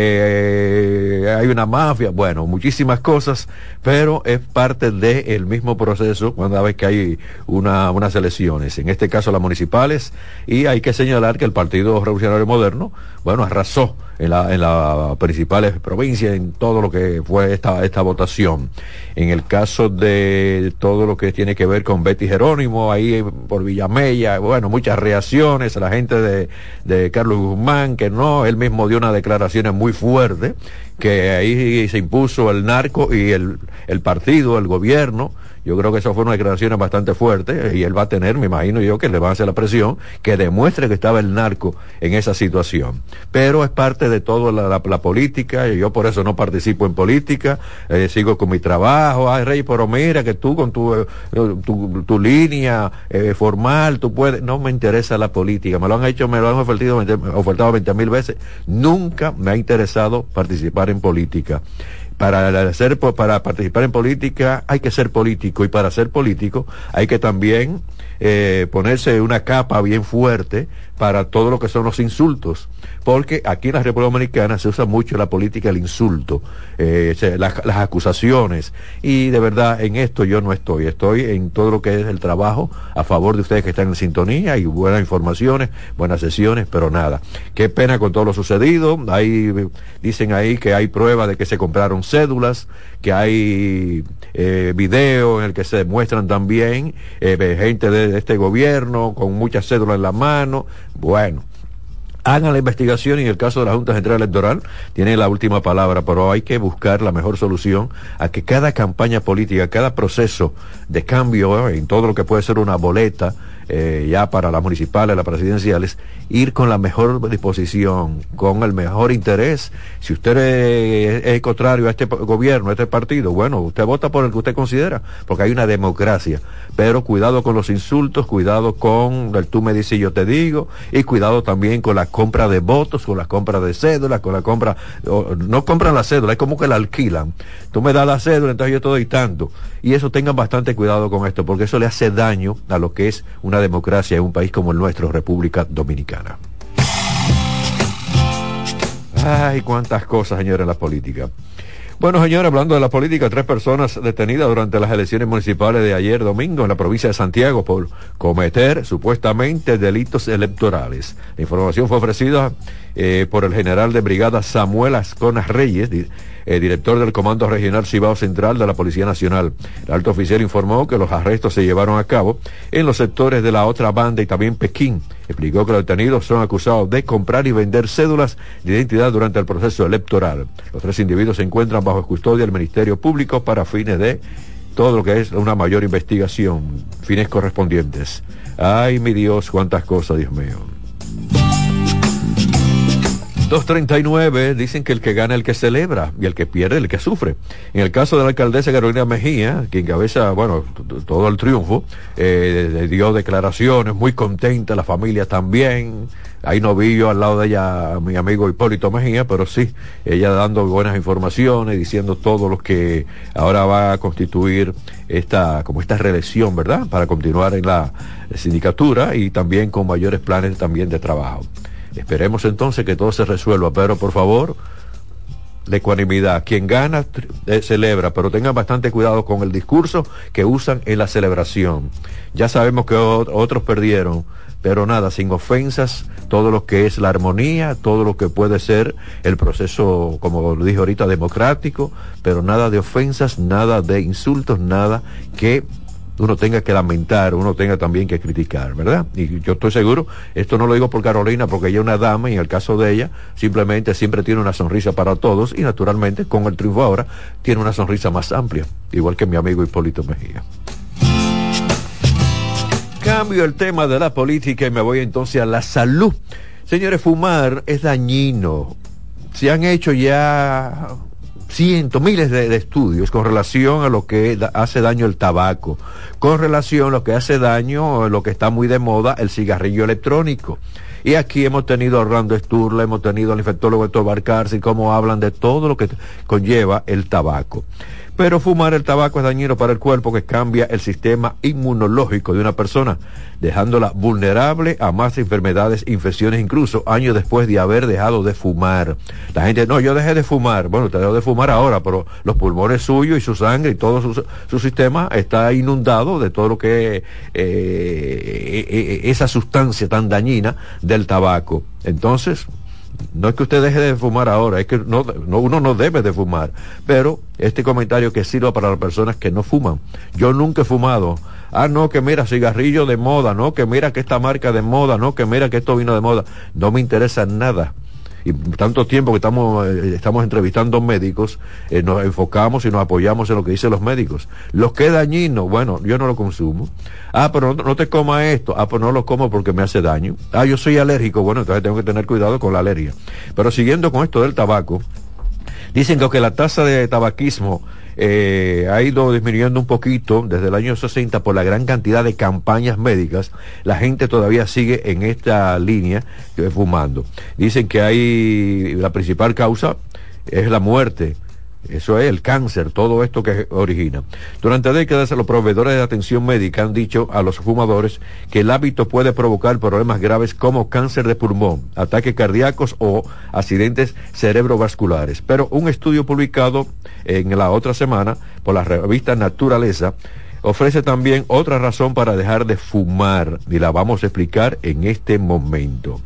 eh, hay una mafia, bueno, muchísimas cosas, pero es parte del mismo proceso cuando vez que hay una, unas elecciones, en este caso las municipales, y hay que señalar que el Partido Revolucionario Moderno, bueno, arrasó en, la, las principales provincias, en todo lo que fue esta, esta votación. En el caso de todo lo que tiene que ver con Betty Jerónimo, ahí por Villamella, bueno, muchas reacciones, la gente de, de Carlos Guzmán, que no, él mismo dio unas declaraciones muy fuertes, que ahí se impuso el narco y el, el partido, el gobierno, yo creo que eso fue una declaración bastante fuerte y él va a tener, me imagino yo, que le va a hacer la presión que demuestre que estaba el narco en esa situación. Pero es parte de toda la, política y yo por eso no participo en política, eh, sigo con mi trabajo. Ay, Rey, pero mira que tú con tu, eh, tu, línea eh, formal, tú puedes. No me interesa la política. Me lo han hecho, me lo han ofertado 20 mil veces. Nunca me ha interesado participar en política para hacer para participar en política hay que ser político. Y para ser político hay que también eh, ponerse una capa bien fuerte para todo lo que son los insultos, porque aquí en la República Dominicana se usa mucho la política el insulto, eh, las, acusaciones, y de verdad en esto yo no estoy, estoy en todo lo que es el trabajo a favor de ustedes que están en sintonía y buenas informaciones, buenas sesiones, pero nada. Qué pena con todo lo sucedido, ahí dicen ahí que hay pruebas de que se compraron cédulas, que hay eh, videos en el que se demuestran también eh, gente de, este gobierno con muchas cédulas en la mano. Bueno, hagan la investigación y en el caso de la Junta Central Electoral tiene la última palabra, pero hay que buscar la mejor solución a que cada campaña política, cada proceso de cambio en todo lo que puede ser una boleta, eh, ya para las municipales, las presidenciales, ir con la mejor disposición, con el mejor interés. Si usted es, contrario a este gobierno, a este partido, bueno, usted vota por el que usted considera, porque hay una democracia. Pero cuidado con los insultos, cuidado con el tú me dices y yo te digo, y cuidado también con la compra de votos, con la compra de cédulas, con la compra, no compran la cédula, es como que la alquilan. Tú me das la cédula, entonces yo te doy tanto. Y eso tengan bastante cuidado con esto, porque eso le hace daño a lo que es una democracia en un país como el nuestro, República Dominicana. Ay, cuántas cosas, señores, en la política. Bueno, señores, hablando de la política, tres personas detenidas durante las elecciones municipales de ayer domingo en la provincia de Santiago por cometer supuestamente delitos electorales. La información fue ofrecida eh, por el general de brigada Samuel Asconas Reyes, eh, director del Comando Regional Cibao Central de la Policía Nacional. El alto oficial informó que los arrestos se llevaron a cabo en los sectores de la otra banda y también Pekín. Explicó que los detenidos son acusados de comprar y vender cédulas de identidad durante el proceso electoral. Los tres individuos se encuentran bajo custodia del Ministerio Público para fines de todo lo que es una mayor investigación, fines correspondientes. Ay, mi Dios, cuántas cosas, Dios mío. 239 dicen que el que gana el que celebra y el que pierde el que sufre. En el caso de la alcaldesa Carolina Mejía, que encabeza, bueno, todo el triunfo, eh, dio declaraciones, muy contenta, la familia también. Ahí no vi yo al lado de ella a mi amigo Hipólito Mejía, pero sí, ella dando buenas informaciones, diciendo todo lo que ahora va a constituir esta, como esta reelección, ¿verdad? Para continuar en la sindicatura y también con mayores planes también de trabajo. Esperemos entonces que todo se resuelva, pero por favor, la ecuanimidad. Quien gana eh, celebra, pero tengan bastante cuidado con el discurso que usan en la celebración. Ya sabemos que otros perdieron, pero nada, sin ofensas, todo lo que es la armonía, todo lo que puede ser el proceso, como lo dije ahorita, democrático, pero nada de ofensas, nada de insultos, nada que uno tenga que lamentar, uno tenga también que criticar, ¿verdad? Y yo estoy seguro, esto no lo digo por Carolina, porque ella es una dama y en el caso de ella, simplemente siempre tiene una sonrisa para todos y naturalmente con el triunfo ahora tiene una sonrisa más amplia, igual que mi amigo Hipólito Mejía. Cambio el tema de la política y me voy entonces a la salud. Señores, fumar es dañino. Se han hecho ya cientos, miles de, estudios con relación a lo que hace daño el tabaco, con relación a lo que hace daño, lo que está muy de moda, el cigarrillo electrónico. Y aquí hemos tenido a Orlando Sturla, hemos tenido al infectólogo Héctor Barcarci, cómo hablan de todo lo que conlleva el tabaco. Pero fumar el tabaco es dañino para el cuerpo que cambia el sistema inmunológico de una persona, dejándola vulnerable a más enfermedades, infecciones, incluso años después de haber dejado de fumar. La gente, no, yo dejé de fumar. Bueno, te dejó de fumar ahora, pero los pulmones suyos y su sangre y todo su, sistema está inundado de todo lo que eh, eh, eh, esa sustancia tan dañina del tabaco. Entonces, no es que usted deje de fumar ahora, es que no, uno no debe de fumar. Pero este comentario que sirva para las personas que no fuman. Yo nunca he fumado. Ah, no, que mira, cigarrillo de moda, no, que mira que esta marca de moda, no, que mira que esto vino de moda. No me interesa nada y tanto tiempo que estamos, eh, estamos entrevistando médicos, eh, nos enfocamos y nos apoyamos en lo que dicen los médicos. Los que es dañino, bueno, yo no lo consumo. Ah, pero no, te coma esto. Ah, pues no lo como porque me hace daño. Ah, yo soy alérgico. Bueno, entonces tengo que tener cuidado con la alergia. Pero siguiendo con esto del tabaco, dicen que aunque la tasa de tabaquismo eh, ha ido disminuyendo un poquito desde el año 60 por la gran cantidad de campañas médicas, la gente todavía sigue en esta línea fumando. Dicen que hay la principal causa es la muerte eso es el cáncer, todo esto que origina. Durante décadas los proveedores de atención médica han dicho a los fumadores que el hábito puede provocar problemas graves como cáncer de pulmón, ataques cardíacos o accidentes cerebrovasculares. Pero un estudio publicado en la otra semana por la revista Naturaleza ofrece también otra razón para dejar de fumar y la vamos a explicar en este momento.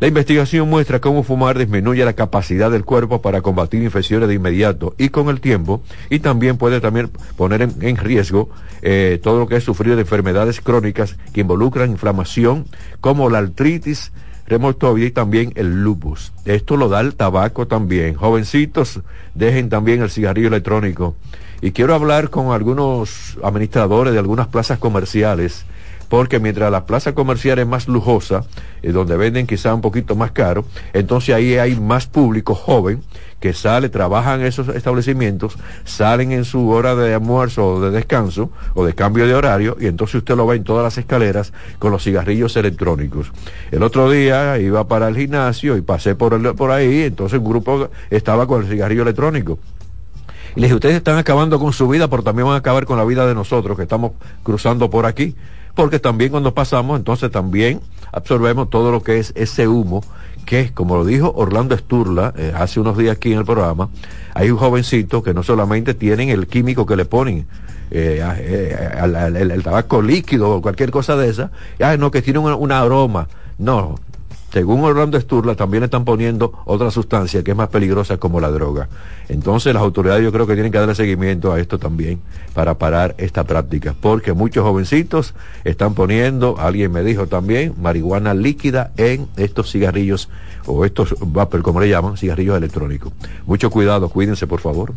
La investigación muestra cómo fumar disminuye la capacidad del cuerpo para combatir infecciones de inmediato y con el tiempo, y también puede también poner en, riesgo eh, todo lo que es sufrir de enfermedades crónicas que involucran inflamación, como la artritis, reumatoide y también el lupus. Esto lo da el tabaco también. Jovencitos, dejen también el cigarrillo electrónico. Y quiero hablar con algunos administradores de algunas plazas comerciales porque mientras la plaza comercial es más lujosa, eh, donde venden quizá un poquito más caro, entonces ahí hay más público joven que sale, trabaja en esos establecimientos, salen en su hora de almuerzo o de descanso o de cambio de horario y entonces usted lo ve en todas las escaleras con los cigarrillos electrónicos. El otro día iba para el gimnasio y pasé por, por ahí, entonces un grupo estaba con el cigarrillo electrónico. Y les dije, ustedes están acabando con su vida, pero también van a acabar con la vida de nosotros que estamos cruzando por aquí porque también cuando pasamos, entonces también absorbemos todo lo que es ese humo, que como lo dijo Orlando Sturla eh, hace unos días aquí en el programa, hay un jovencito que no solamente tienen el químico que le ponen, eh, eh, el, tabaco líquido o cualquier cosa de esa, ah, no, que tiene un aroma. No, según Orlando Sturla, también están poniendo otra sustancia que es más peligrosa como la droga. Entonces las autoridades yo creo que tienen que darle seguimiento a esto también para parar esta práctica, porque muchos jovencitos están poniendo, alguien me dijo también, marihuana líquida en estos cigarrillos o estos vapor, como le llaman, cigarrillos electrónicos. Mucho cuidado, cuídense por favor.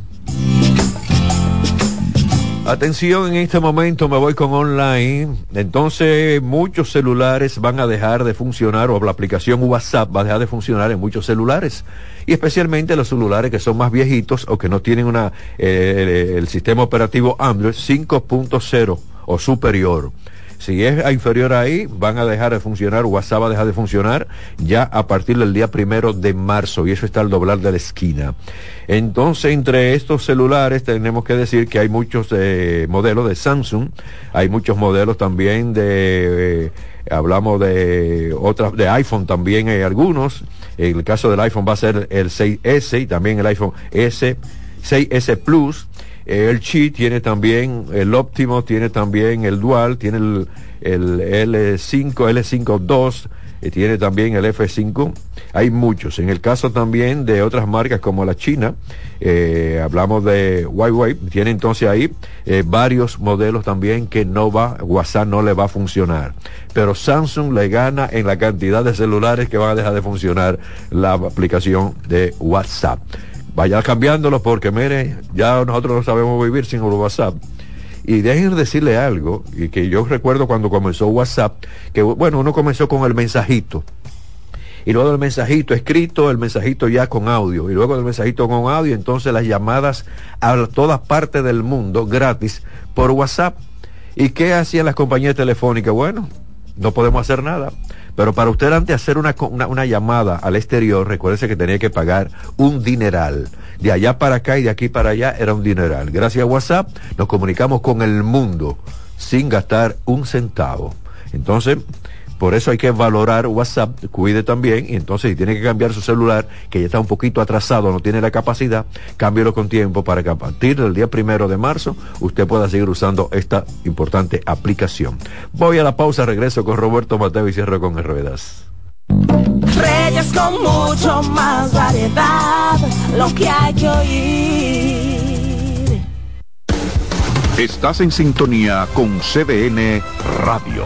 Atención, en este momento me voy con online. Entonces, muchos celulares van a dejar de funcionar o la aplicación WhatsApp va a dejar de funcionar en muchos celulares. Y especialmente los celulares que son más viejitos o que no tienen una, eh, el, sistema operativo Android 5.0 o superior. Si es inferior ahí, van a dejar de funcionar, WhatsApp va a dejar de funcionar ya a partir del día primero de marzo, y eso está al doblar de la esquina. Entonces, entre estos celulares tenemos que decir que hay muchos eh, modelos de Samsung, hay muchos modelos también de... Eh, hablamos de otras, de iPhone también hay algunos. En el caso del iPhone va a ser el 6S y también el iPhone S, 6S Plus. El Chi tiene también el óptimo, tiene también el Dual, tiene el, el L5, L5 2, y tiene también el F5. Hay muchos. En el caso también de otras marcas como la China, eh, hablamos de Huawei, tiene entonces ahí eh, varios modelos también que no va, WhatsApp no le va a funcionar. Pero Samsung le gana en la cantidad de celulares que van a dejar de funcionar la aplicación de WhatsApp vaya cambiándolo porque mire, ya nosotros no sabemos vivir sin el WhatsApp. Y dejen decirle algo, y que yo recuerdo cuando comenzó WhatsApp, que bueno, uno comenzó con el mensajito. Y luego el mensajito escrito, el mensajito ya con audio. Y luego el mensajito con audio, entonces las llamadas a todas partes del mundo gratis por WhatsApp. ¿Y qué hacían las compañías telefónicas? Bueno, no podemos hacer nada. Pero para usted antes hacer una, una, llamada al exterior, recuérdese que tenía que pagar un dineral. De allá para acá y de aquí para allá era un dineral. Gracias a WhatsApp nos comunicamos con el mundo sin gastar un centavo. Entonces, por eso hay que valorar WhatsApp, cuide también, y entonces si tiene que cambiar su celular, que ya está un poquito atrasado, no tiene la capacidad, cámbielo con tiempo para que a partir del día primero de marzo usted pueda seguir usando esta importante aplicación. Voy a la pausa, regreso con Roberto Mateo y cierro con Ruedas. Reyes con mucho más variedad, lo que hay que oír. Estás en sintonía con CDN Radio.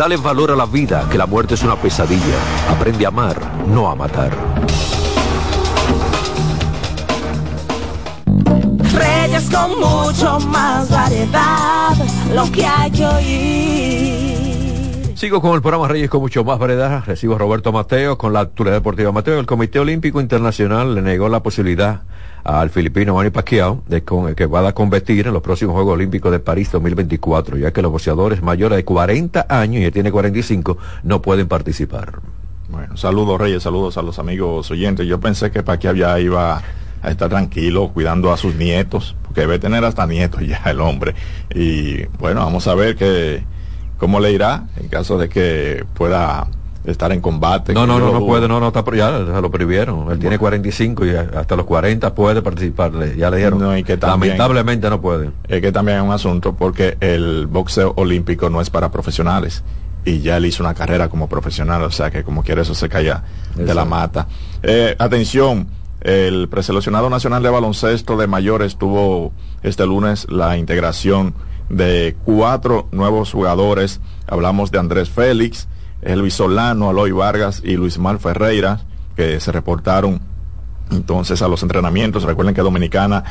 Dale valor a la vida, que la muerte es una pesadilla. Aprende a amar, no a matar. con mucho más variedad, lo que hay que oír. Sigo con el programa Reyes con mucho más variedad. Recibo a Roberto Mateo con la actualidad deportiva. Mateo, el Comité Olímpico Internacional le negó la posibilidad al filipino Manny Pacquiao de que va a competir en los próximos Juegos Olímpicos de París 2024, ya que los boxeadores mayores de 40 años y él tiene 45 no pueden participar. Bueno, saludos Reyes, saludos a los amigos oyentes. Yo pensé que Pacquiao ya iba a estar tranquilo cuidando a sus nietos, porque debe tener hasta nietos ya el hombre. Y bueno, vamos a ver que cómo le irá en caso de que pueda estar en combate. No, no, no, no puede, no, no está, ya se lo prohibieron. Él tiene 45 y hasta los 40 puede participar, ya le dieron. No, y que Lamentablemente no puede. Es que también es un asunto porque el boxeo olímpico no es para profesionales y ya él hizo una carrera como profesional, o sea que como quiere eso se calla de la mata. Eh, atención, el preseleccionado nacional de baloncesto de mayores tuvo este lunes la integración de cuatro nuevos jugadores. Hablamos de Andrés Félix, Elvis Solano, Aloy Vargas y Luis Mal Ferreira, que se reportaron entonces a los entrenamientos. Recuerden que Dominicana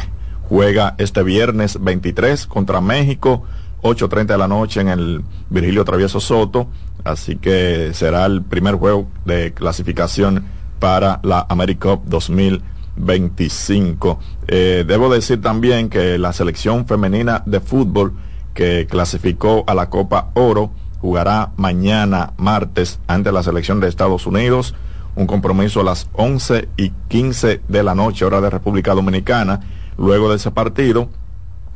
juega este viernes 23 contra México, 8.30 de la noche en el Virgilio Travieso Soto. Así que será el primer juego de clasificación para la AmeriCup 2025. Eh, debo decir también que la selección femenina de fútbol que clasificó a la Copa Oro, jugará mañana martes ante la selección de Estados Unidos. Un compromiso a las 11 y 15 de la noche, hora de República Dominicana. Luego de ese partido,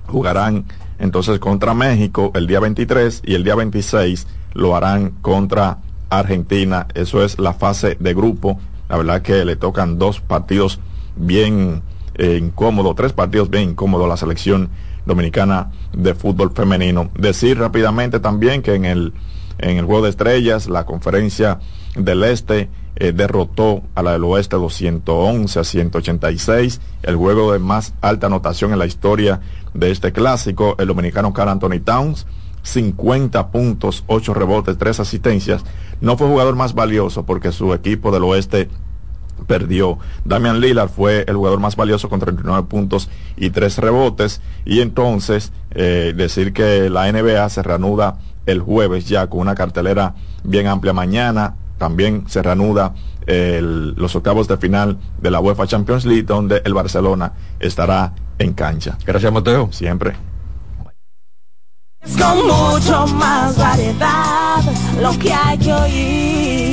jugarán entonces contra México el día 23 y el día 26 lo harán contra Argentina. Eso es la fase de grupo. La verdad que le tocan dos partidos bien eh, incómodos, tres partidos bien incómodos a la selección Dominicana de Fútbol Femenino. Decir rápidamente también que en el, en el Juego de Estrellas, la conferencia del Este eh, derrotó a la del Oeste 211 a 186, el juego de más alta anotación en la historia de este clásico, el dominicano Carl Anthony Towns, 50 puntos, 8 rebotes, 3 asistencias. No fue jugador más valioso porque su equipo del Oeste perdió. Damian Lillard fue el jugador más valioso con 39 puntos y 3 rebotes. Y entonces eh, decir que la NBA se reanuda el jueves ya con una cartelera bien amplia mañana. También se reanuda los octavos de final de la UEFA Champions League donde el Barcelona estará en cancha. Gracias Mateo. Siempre. Con mucho más variedad, lo que hay que oír.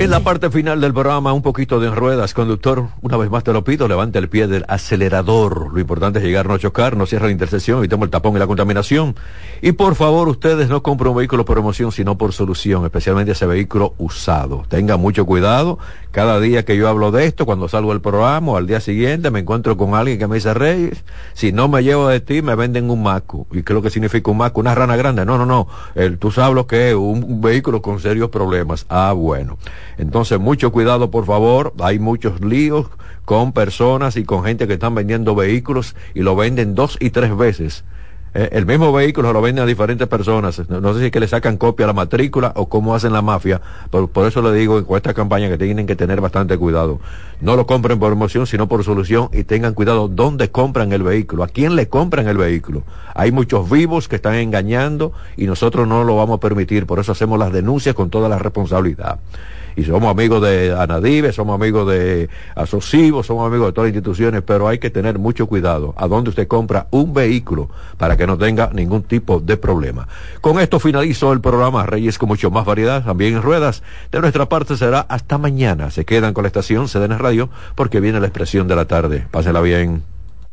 En la parte final del programa, un poquito de ruedas, conductor, una vez más te lo pido, levante el pie del acelerador. Lo importante es llegar, no chocar, no cierre la intersección, evitemos el tapón y la contaminación. Y por favor, ustedes no compren un vehículo por emoción, sino por solución, especialmente ese vehículo usado. Tenga mucho cuidado. Cada día que yo hablo de esto, cuando salgo del programa o al día siguiente, me encuentro con alguien que me dice, Reyes, si no me llevo de ti, me venden un maco. ¿Y qué es lo que significa un maco? Una rana grande. No, no, no. El, tú sabes lo que es un vehículo con serios problemas. Ah, bueno. Entonces, mucho cuidado, por favor. Hay muchos líos con personas y con gente que están vendiendo vehículos y lo venden dos y tres veces. Eh, el mismo vehículo lo venden a diferentes personas. No, sé si es que le sacan copia a la matrícula o cómo hacen la mafia. Pero por eso le digo con esta campaña que tienen que tener bastante cuidado. No lo compren por emoción, sino por solución y tengan cuidado dónde compran el vehículo, a quién le compran el vehículo. Hay muchos vivos que están engañando y nosotros no lo vamos a permitir. Por eso hacemos las denuncias con toda la responsabilidad y somos amigos de Anadive, somos amigos de Asocivo, somos amigos de todas las instituciones, pero hay que tener mucho cuidado a dónde usted compra un vehículo para que no tenga ningún tipo de problema. Con esto finalizo el programa Reyes con mucho más variedad, también en ruedas. De nuestra parte será hasta mañana. Se quedan con la estación CDN Radio porque viene la expresión de la tarde. Pásenla bien.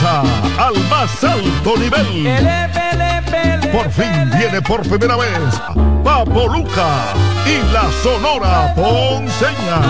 Al más alto nivel. Por fin viene por primera vez Papo Luca y la Sonora Ponceña.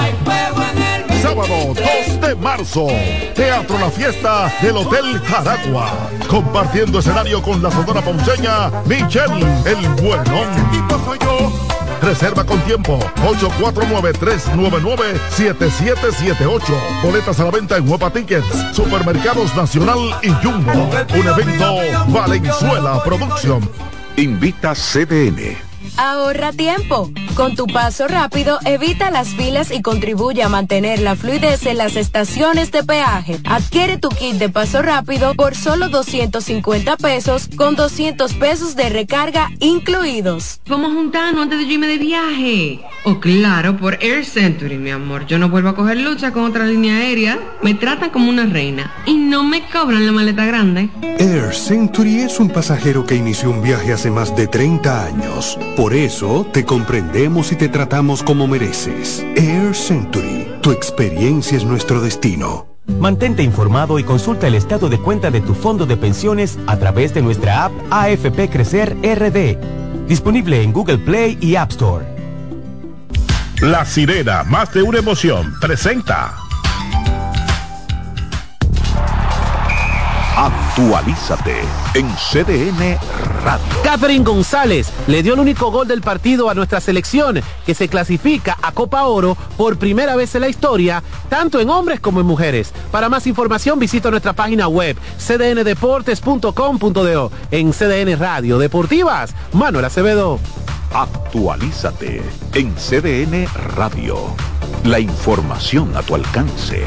Sábado 2 de marzo, Teatro La Fiesta del Hotel Jaragua. Compartiendo escenario con la Sonora Ponceña, Michelle El Buenón. Reserva con tiempo 849-399-7778. Boletas a la venta en Huepa Tickets, Supermercados Nacional y Jumbo. Un evento Valenzuela Producción. Invita CDN. Ahorra tiempo. Con tu paso rápido, evita las filas y contribuye a mantener la fluidez en las estaciones de peaje. Adquiere tu kit de paso rápido por solo 250 pesos con 200 pesos de recarga incluidos. Vamos juntando antes de yo irme de viaje. Oh, claro, por Air Century, mi amor. Yo no vuelvo a coger lucha con otra línea aérea. Me tratan como una reina y no me cobran la maleta grande. Air Century es un pasajero que inició un viaje hace más de 30 años. Por eso te comprendemos y te tratamos como mereces. Air Century, tu experiencia es nuestro destino. Mantente informado y consulta el estado de cuenta de tu fondo de pensiones a través de nuestra app AFP Crecer RD, disponible en Google Play y App Store. La sirena, más de una emoción, presenta. Actualízate en CDN Radio. Catherine González le dio el único gol del partido a nuestra selección, que se clasifica a Copa Oro por primera vez en la historia, tanto en hombres como en mujeres. Para más información visita nuestra página web cdndeportes.com.do. En CDN Radio Deportivas, Manuel Acevedo. Actualízate en CDN Radio. La información a tu alcance.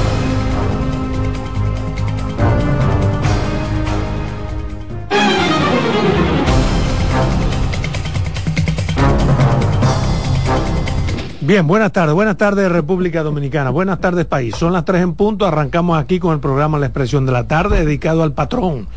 Bien, buenas tardes, buenas tardes República Dominicana, buenas tardes país. Son las tres en punto, arrancamos aquí con el programa La Expresión de la Tarde dedicado al patrón,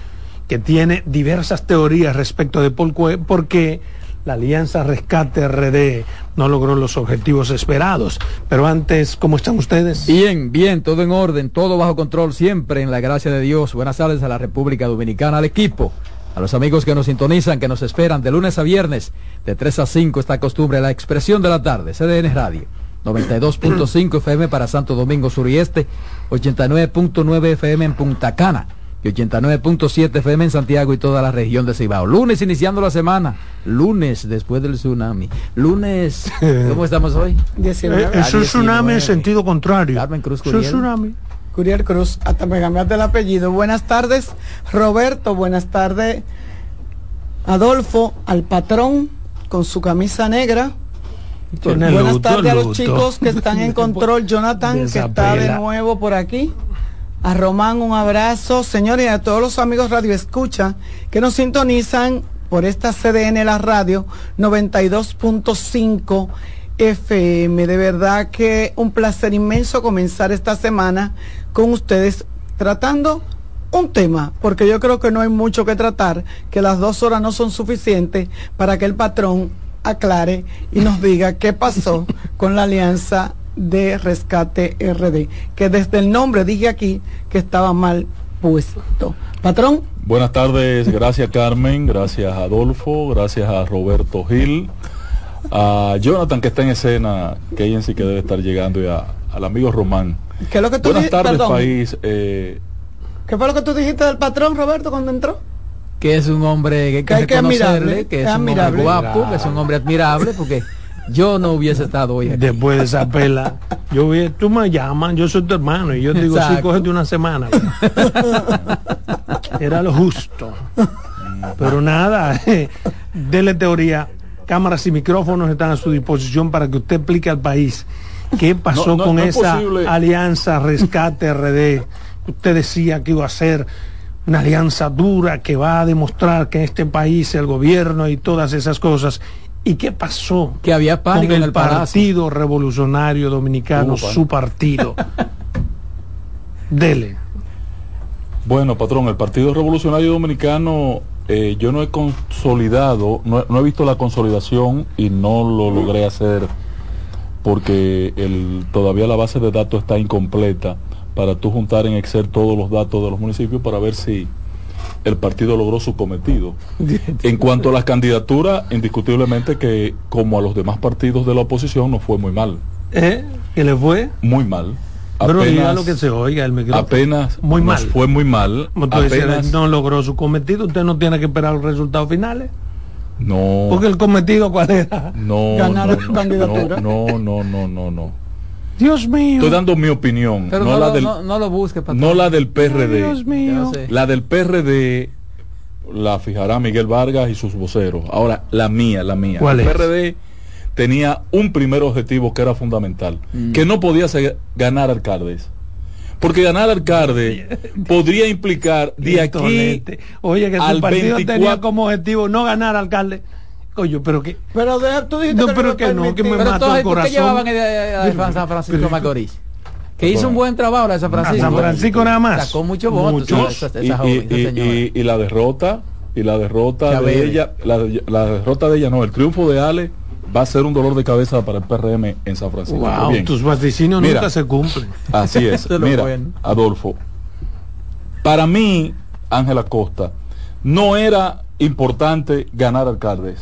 que tiene diversas teorías respecto de por qué la Alianza Rescate RD no logró los objetivos esperados. Pero antes, ¿cómo están ustedes? Bien, bien, todo en orden, todo bajo control, siempre en la gracia de Dios. Buenas tardes a la República Dominicana, al equipo a los amigos que nos sintonizan, que nos esperan de lunes a viernes, de 3 a 5, esta costumbre, la expresión de la tarde, CDN Radio. 92.5 FM para Santo Domingo Sur y Este, 89.9 FM en Punta Cana y 89.7 FM en Santiago y toda la región de Cibao. Lunes iniciando la semana, lunes después del tsunami. Lunes, <laughs> ¿cómo estamos hoy? Eh, es un tsunami en sentido contrario. Carmen Cruz Es un tsunami. Curiel Cruz, hasta me cambiaste el apellido. Buenas tardes, Roberto. Buenas tardes, Adolfo, al patrón con su camisa negra. Buenas tardes a los chicos que están en <laughs> control. Jonathan, que está de nuevo por aquí. A Román, un abrazo. Señores, a todos los amigos Radio Escucha que nos sintonizan por esta CDN, la radio 92.5 FM. De verdad que un placer inmenso comenzar esta semana con ustedes tratando un tema, porque yo creo que no hay mucho que tratar, que las dos horas no son suficientes para que el patrón aclare y nos <laughs> diga qué pasó con la alianza de rescate RD, que desde el nombre dije aquí que estaba mal puesto. Patrón. Buenas tardes, gracias Carmen, gracias Adolfo, gracias a Roberto Gil, a Jonathan que está en escena, que ella sí que debe estar llegando, y al amigo Román ¿Qué es lo que tú Buenas tardes, país. Eh... ¿Qué fue lo que tú dijiste del patrón, Roberto, cuando entró? Que es un hombre que hay que, que reconocerle, que es, un hombre guapo, que es un hombre admirable, porque yo no hubiese estado hoy Después de esa pela, yo vi, tú me llamas, yo soy tu hermano, y yo te digo, sí, cógete una semana. <laughs> Era lo justo. Pero nada, <laughs> dele teoría. Cámaras y micrófonos están a su disposición para que usted explique al país ¿Qué pasó con esa alianza Rescate RD? Usted decía que iba a ser una alianza dura que va a demostrar que este país, el gobierno y todas esas cosas. ¿Y qué pasó? Que había pánico con el, Partido Revolucionario Dominicano, su partido. <laughs> Dele. Bueno, patrón, el Partido Revolucionario Dominicano, eh, yo no he consolidado, no, no, he visto la consolidación y no lo logré hacer porque el, todavía la base de datos está incompleta para tú juntar en Excel todos los datos de los municipios para ver si el partido logró su cometido. <laughs> en cuanto a las candidaturas, indiscutiblemente que como a los demás partidos de la oposición no fue muy mal. ¿Eh? ¿Qué le fue? Muy mal. Pero lo que se oiga el micrófono. Apenas muy mal. Fue muy mal. Apenas, no logró su cometido. Usted no tiene que esperar los resultados finales. No. Porque el cometido cuál era? No. Ganar no, candidatura. No, no, no, no, no. Dios mío. Estoy dando mi opinión. Pero no, la del, no, lo busque, No la del PRD. Dios mío. La del PRD la fijará Miguel Vargas y sus voceros. Ahora, la mía, la mía. ¿Cuál el PRD tenía un primer objetivo que era fundamental, mm. que no podía ser, ganar alcaldes. Porque ganar alcalde podría implicar de aquí Oye, que al partido tenía como objetivo no ganar alcalde. Oye, pero que. Pero tú dijiste no, pero que, no, que me pero mató el corazón. ¿Qué llevaban a, San Francisco Macorís? Que hizo un buen trabajo la de San Francisco. A San Francisco nada más. Sacó muchos votos. y, la derrota, y la derrota de ella, la, la derrota de ella, no, el triunfo de Ale va a ser un dolor de cabeza para el PRM en San Francisco. Wow, tus vaticinios nunca se cumplen. Así es. <laughs> Mira, Adolfo, para mí, Ángela Costa, no era importante ganar alcaldes.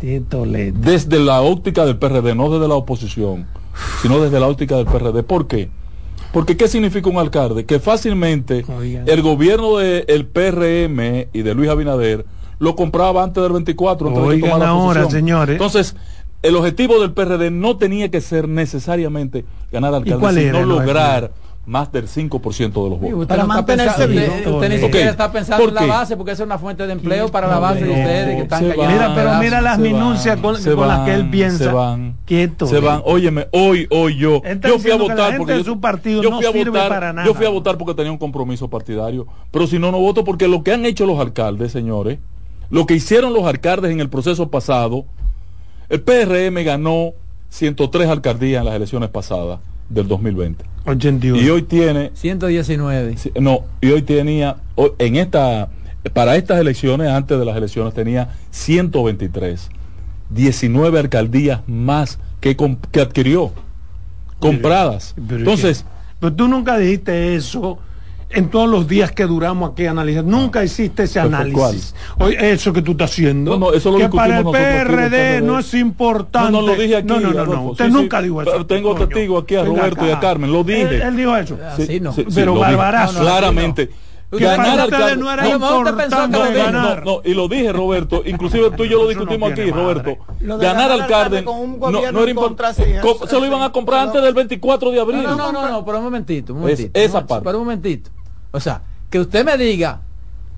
desde la óptica del PRD, no desde la oposición, sino desde la óptica del PRD. ¿Por qué? Porque ¿qué significa un alcalde? Que fácilmente el gobierno del PRM y de Luis Abinader lo compraba antes del 24. Oigan ahora, señores. Entonces, el objetivo del PRD no tenía que ser necesariamente ganar alcalde, sino lograr más del 5% de los votos. Para mantenerse vivo. Usted, ni siquiera está pensando en la base porque es una fuente de empleo para la base de ustedes que están cayendo. Mira, pero mira las minucias con, las que él piensa. Se van. Quieto. Se van. Óyeme, hoy, hoy yo. Yo fui a votar porque yo, su partido yo no fui a votar, para nada. Yo fui a votar porque tenía un compromiso partidario. Pero si no, no voto porque lo que han hecho los alcaldes, señores, lo que hicieron los alcaldes en el proceso pasado, el PRM ganó 103 alcaldías en las elecciones pasadas del 2020. 81. Y hoy tiene 119. No, y hoy tenía en esta para estas elecciones antes de las elecciones tenía 123. 19 alcaldías más que, que adquirió compradas. Entonces, pero tú nunca dijiste eso en todos los días que duramos aquí analizando. Nunca hiciste ese análisis. Oye, eso que tú estás haciendo. No, no, eso lo que para el PRD, no es importante. No, no, lo dije aquí. No, no, no, no. Usted nunca dijo eso. Tengo testigo aquí a Roberto y a Carmen. Lo dije. Él, dijo eso. Sí, no. pero barbarazo. Claramente. Ganar alcalde no era importante no, ganar. No, y lo dije, Roberto. Inclusive tú y yo lo discutimos aquí, Roberto. Ganar alcalde no, no era importante. Se lo iban a comprar antes del 24 de abril. No, no, no, no, pero un momentito, un momentito. esa parte. Pero un momentito. O sea, que usted me diga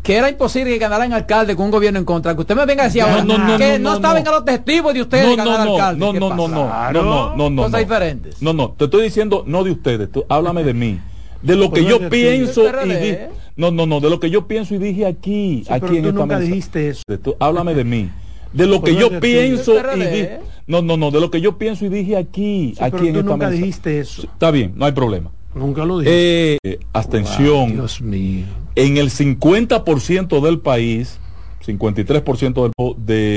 que era imposible que ganaran alcalde con un gobierno en contra, que usted me venga a decir ahora no, no, que no, no, estaban los objetivos de ustedes de ganar alcalde. No, no, no, no, no, no, no, no, Cosas diferentes. No, no, te estoy diciendo no de ustedes, tú, háblame de mí. De lo que yo pienso y dije. No, no, no, de lo que yo pienso y dije aquí, sí, aquí pero en tú esta nunca mesa. dijiste eso. Tú, háblame de mí. De lo que yo pienso y dije. No, no, no, de lo que yo pienso y dije aquí, sí, aquí pero en tú esta nunca mesa. dijiste eso. Está bien, no hay problema. Nunca lo dije. Eh, abstención. Wow, Dios mío. En el 50% del país, 53% del de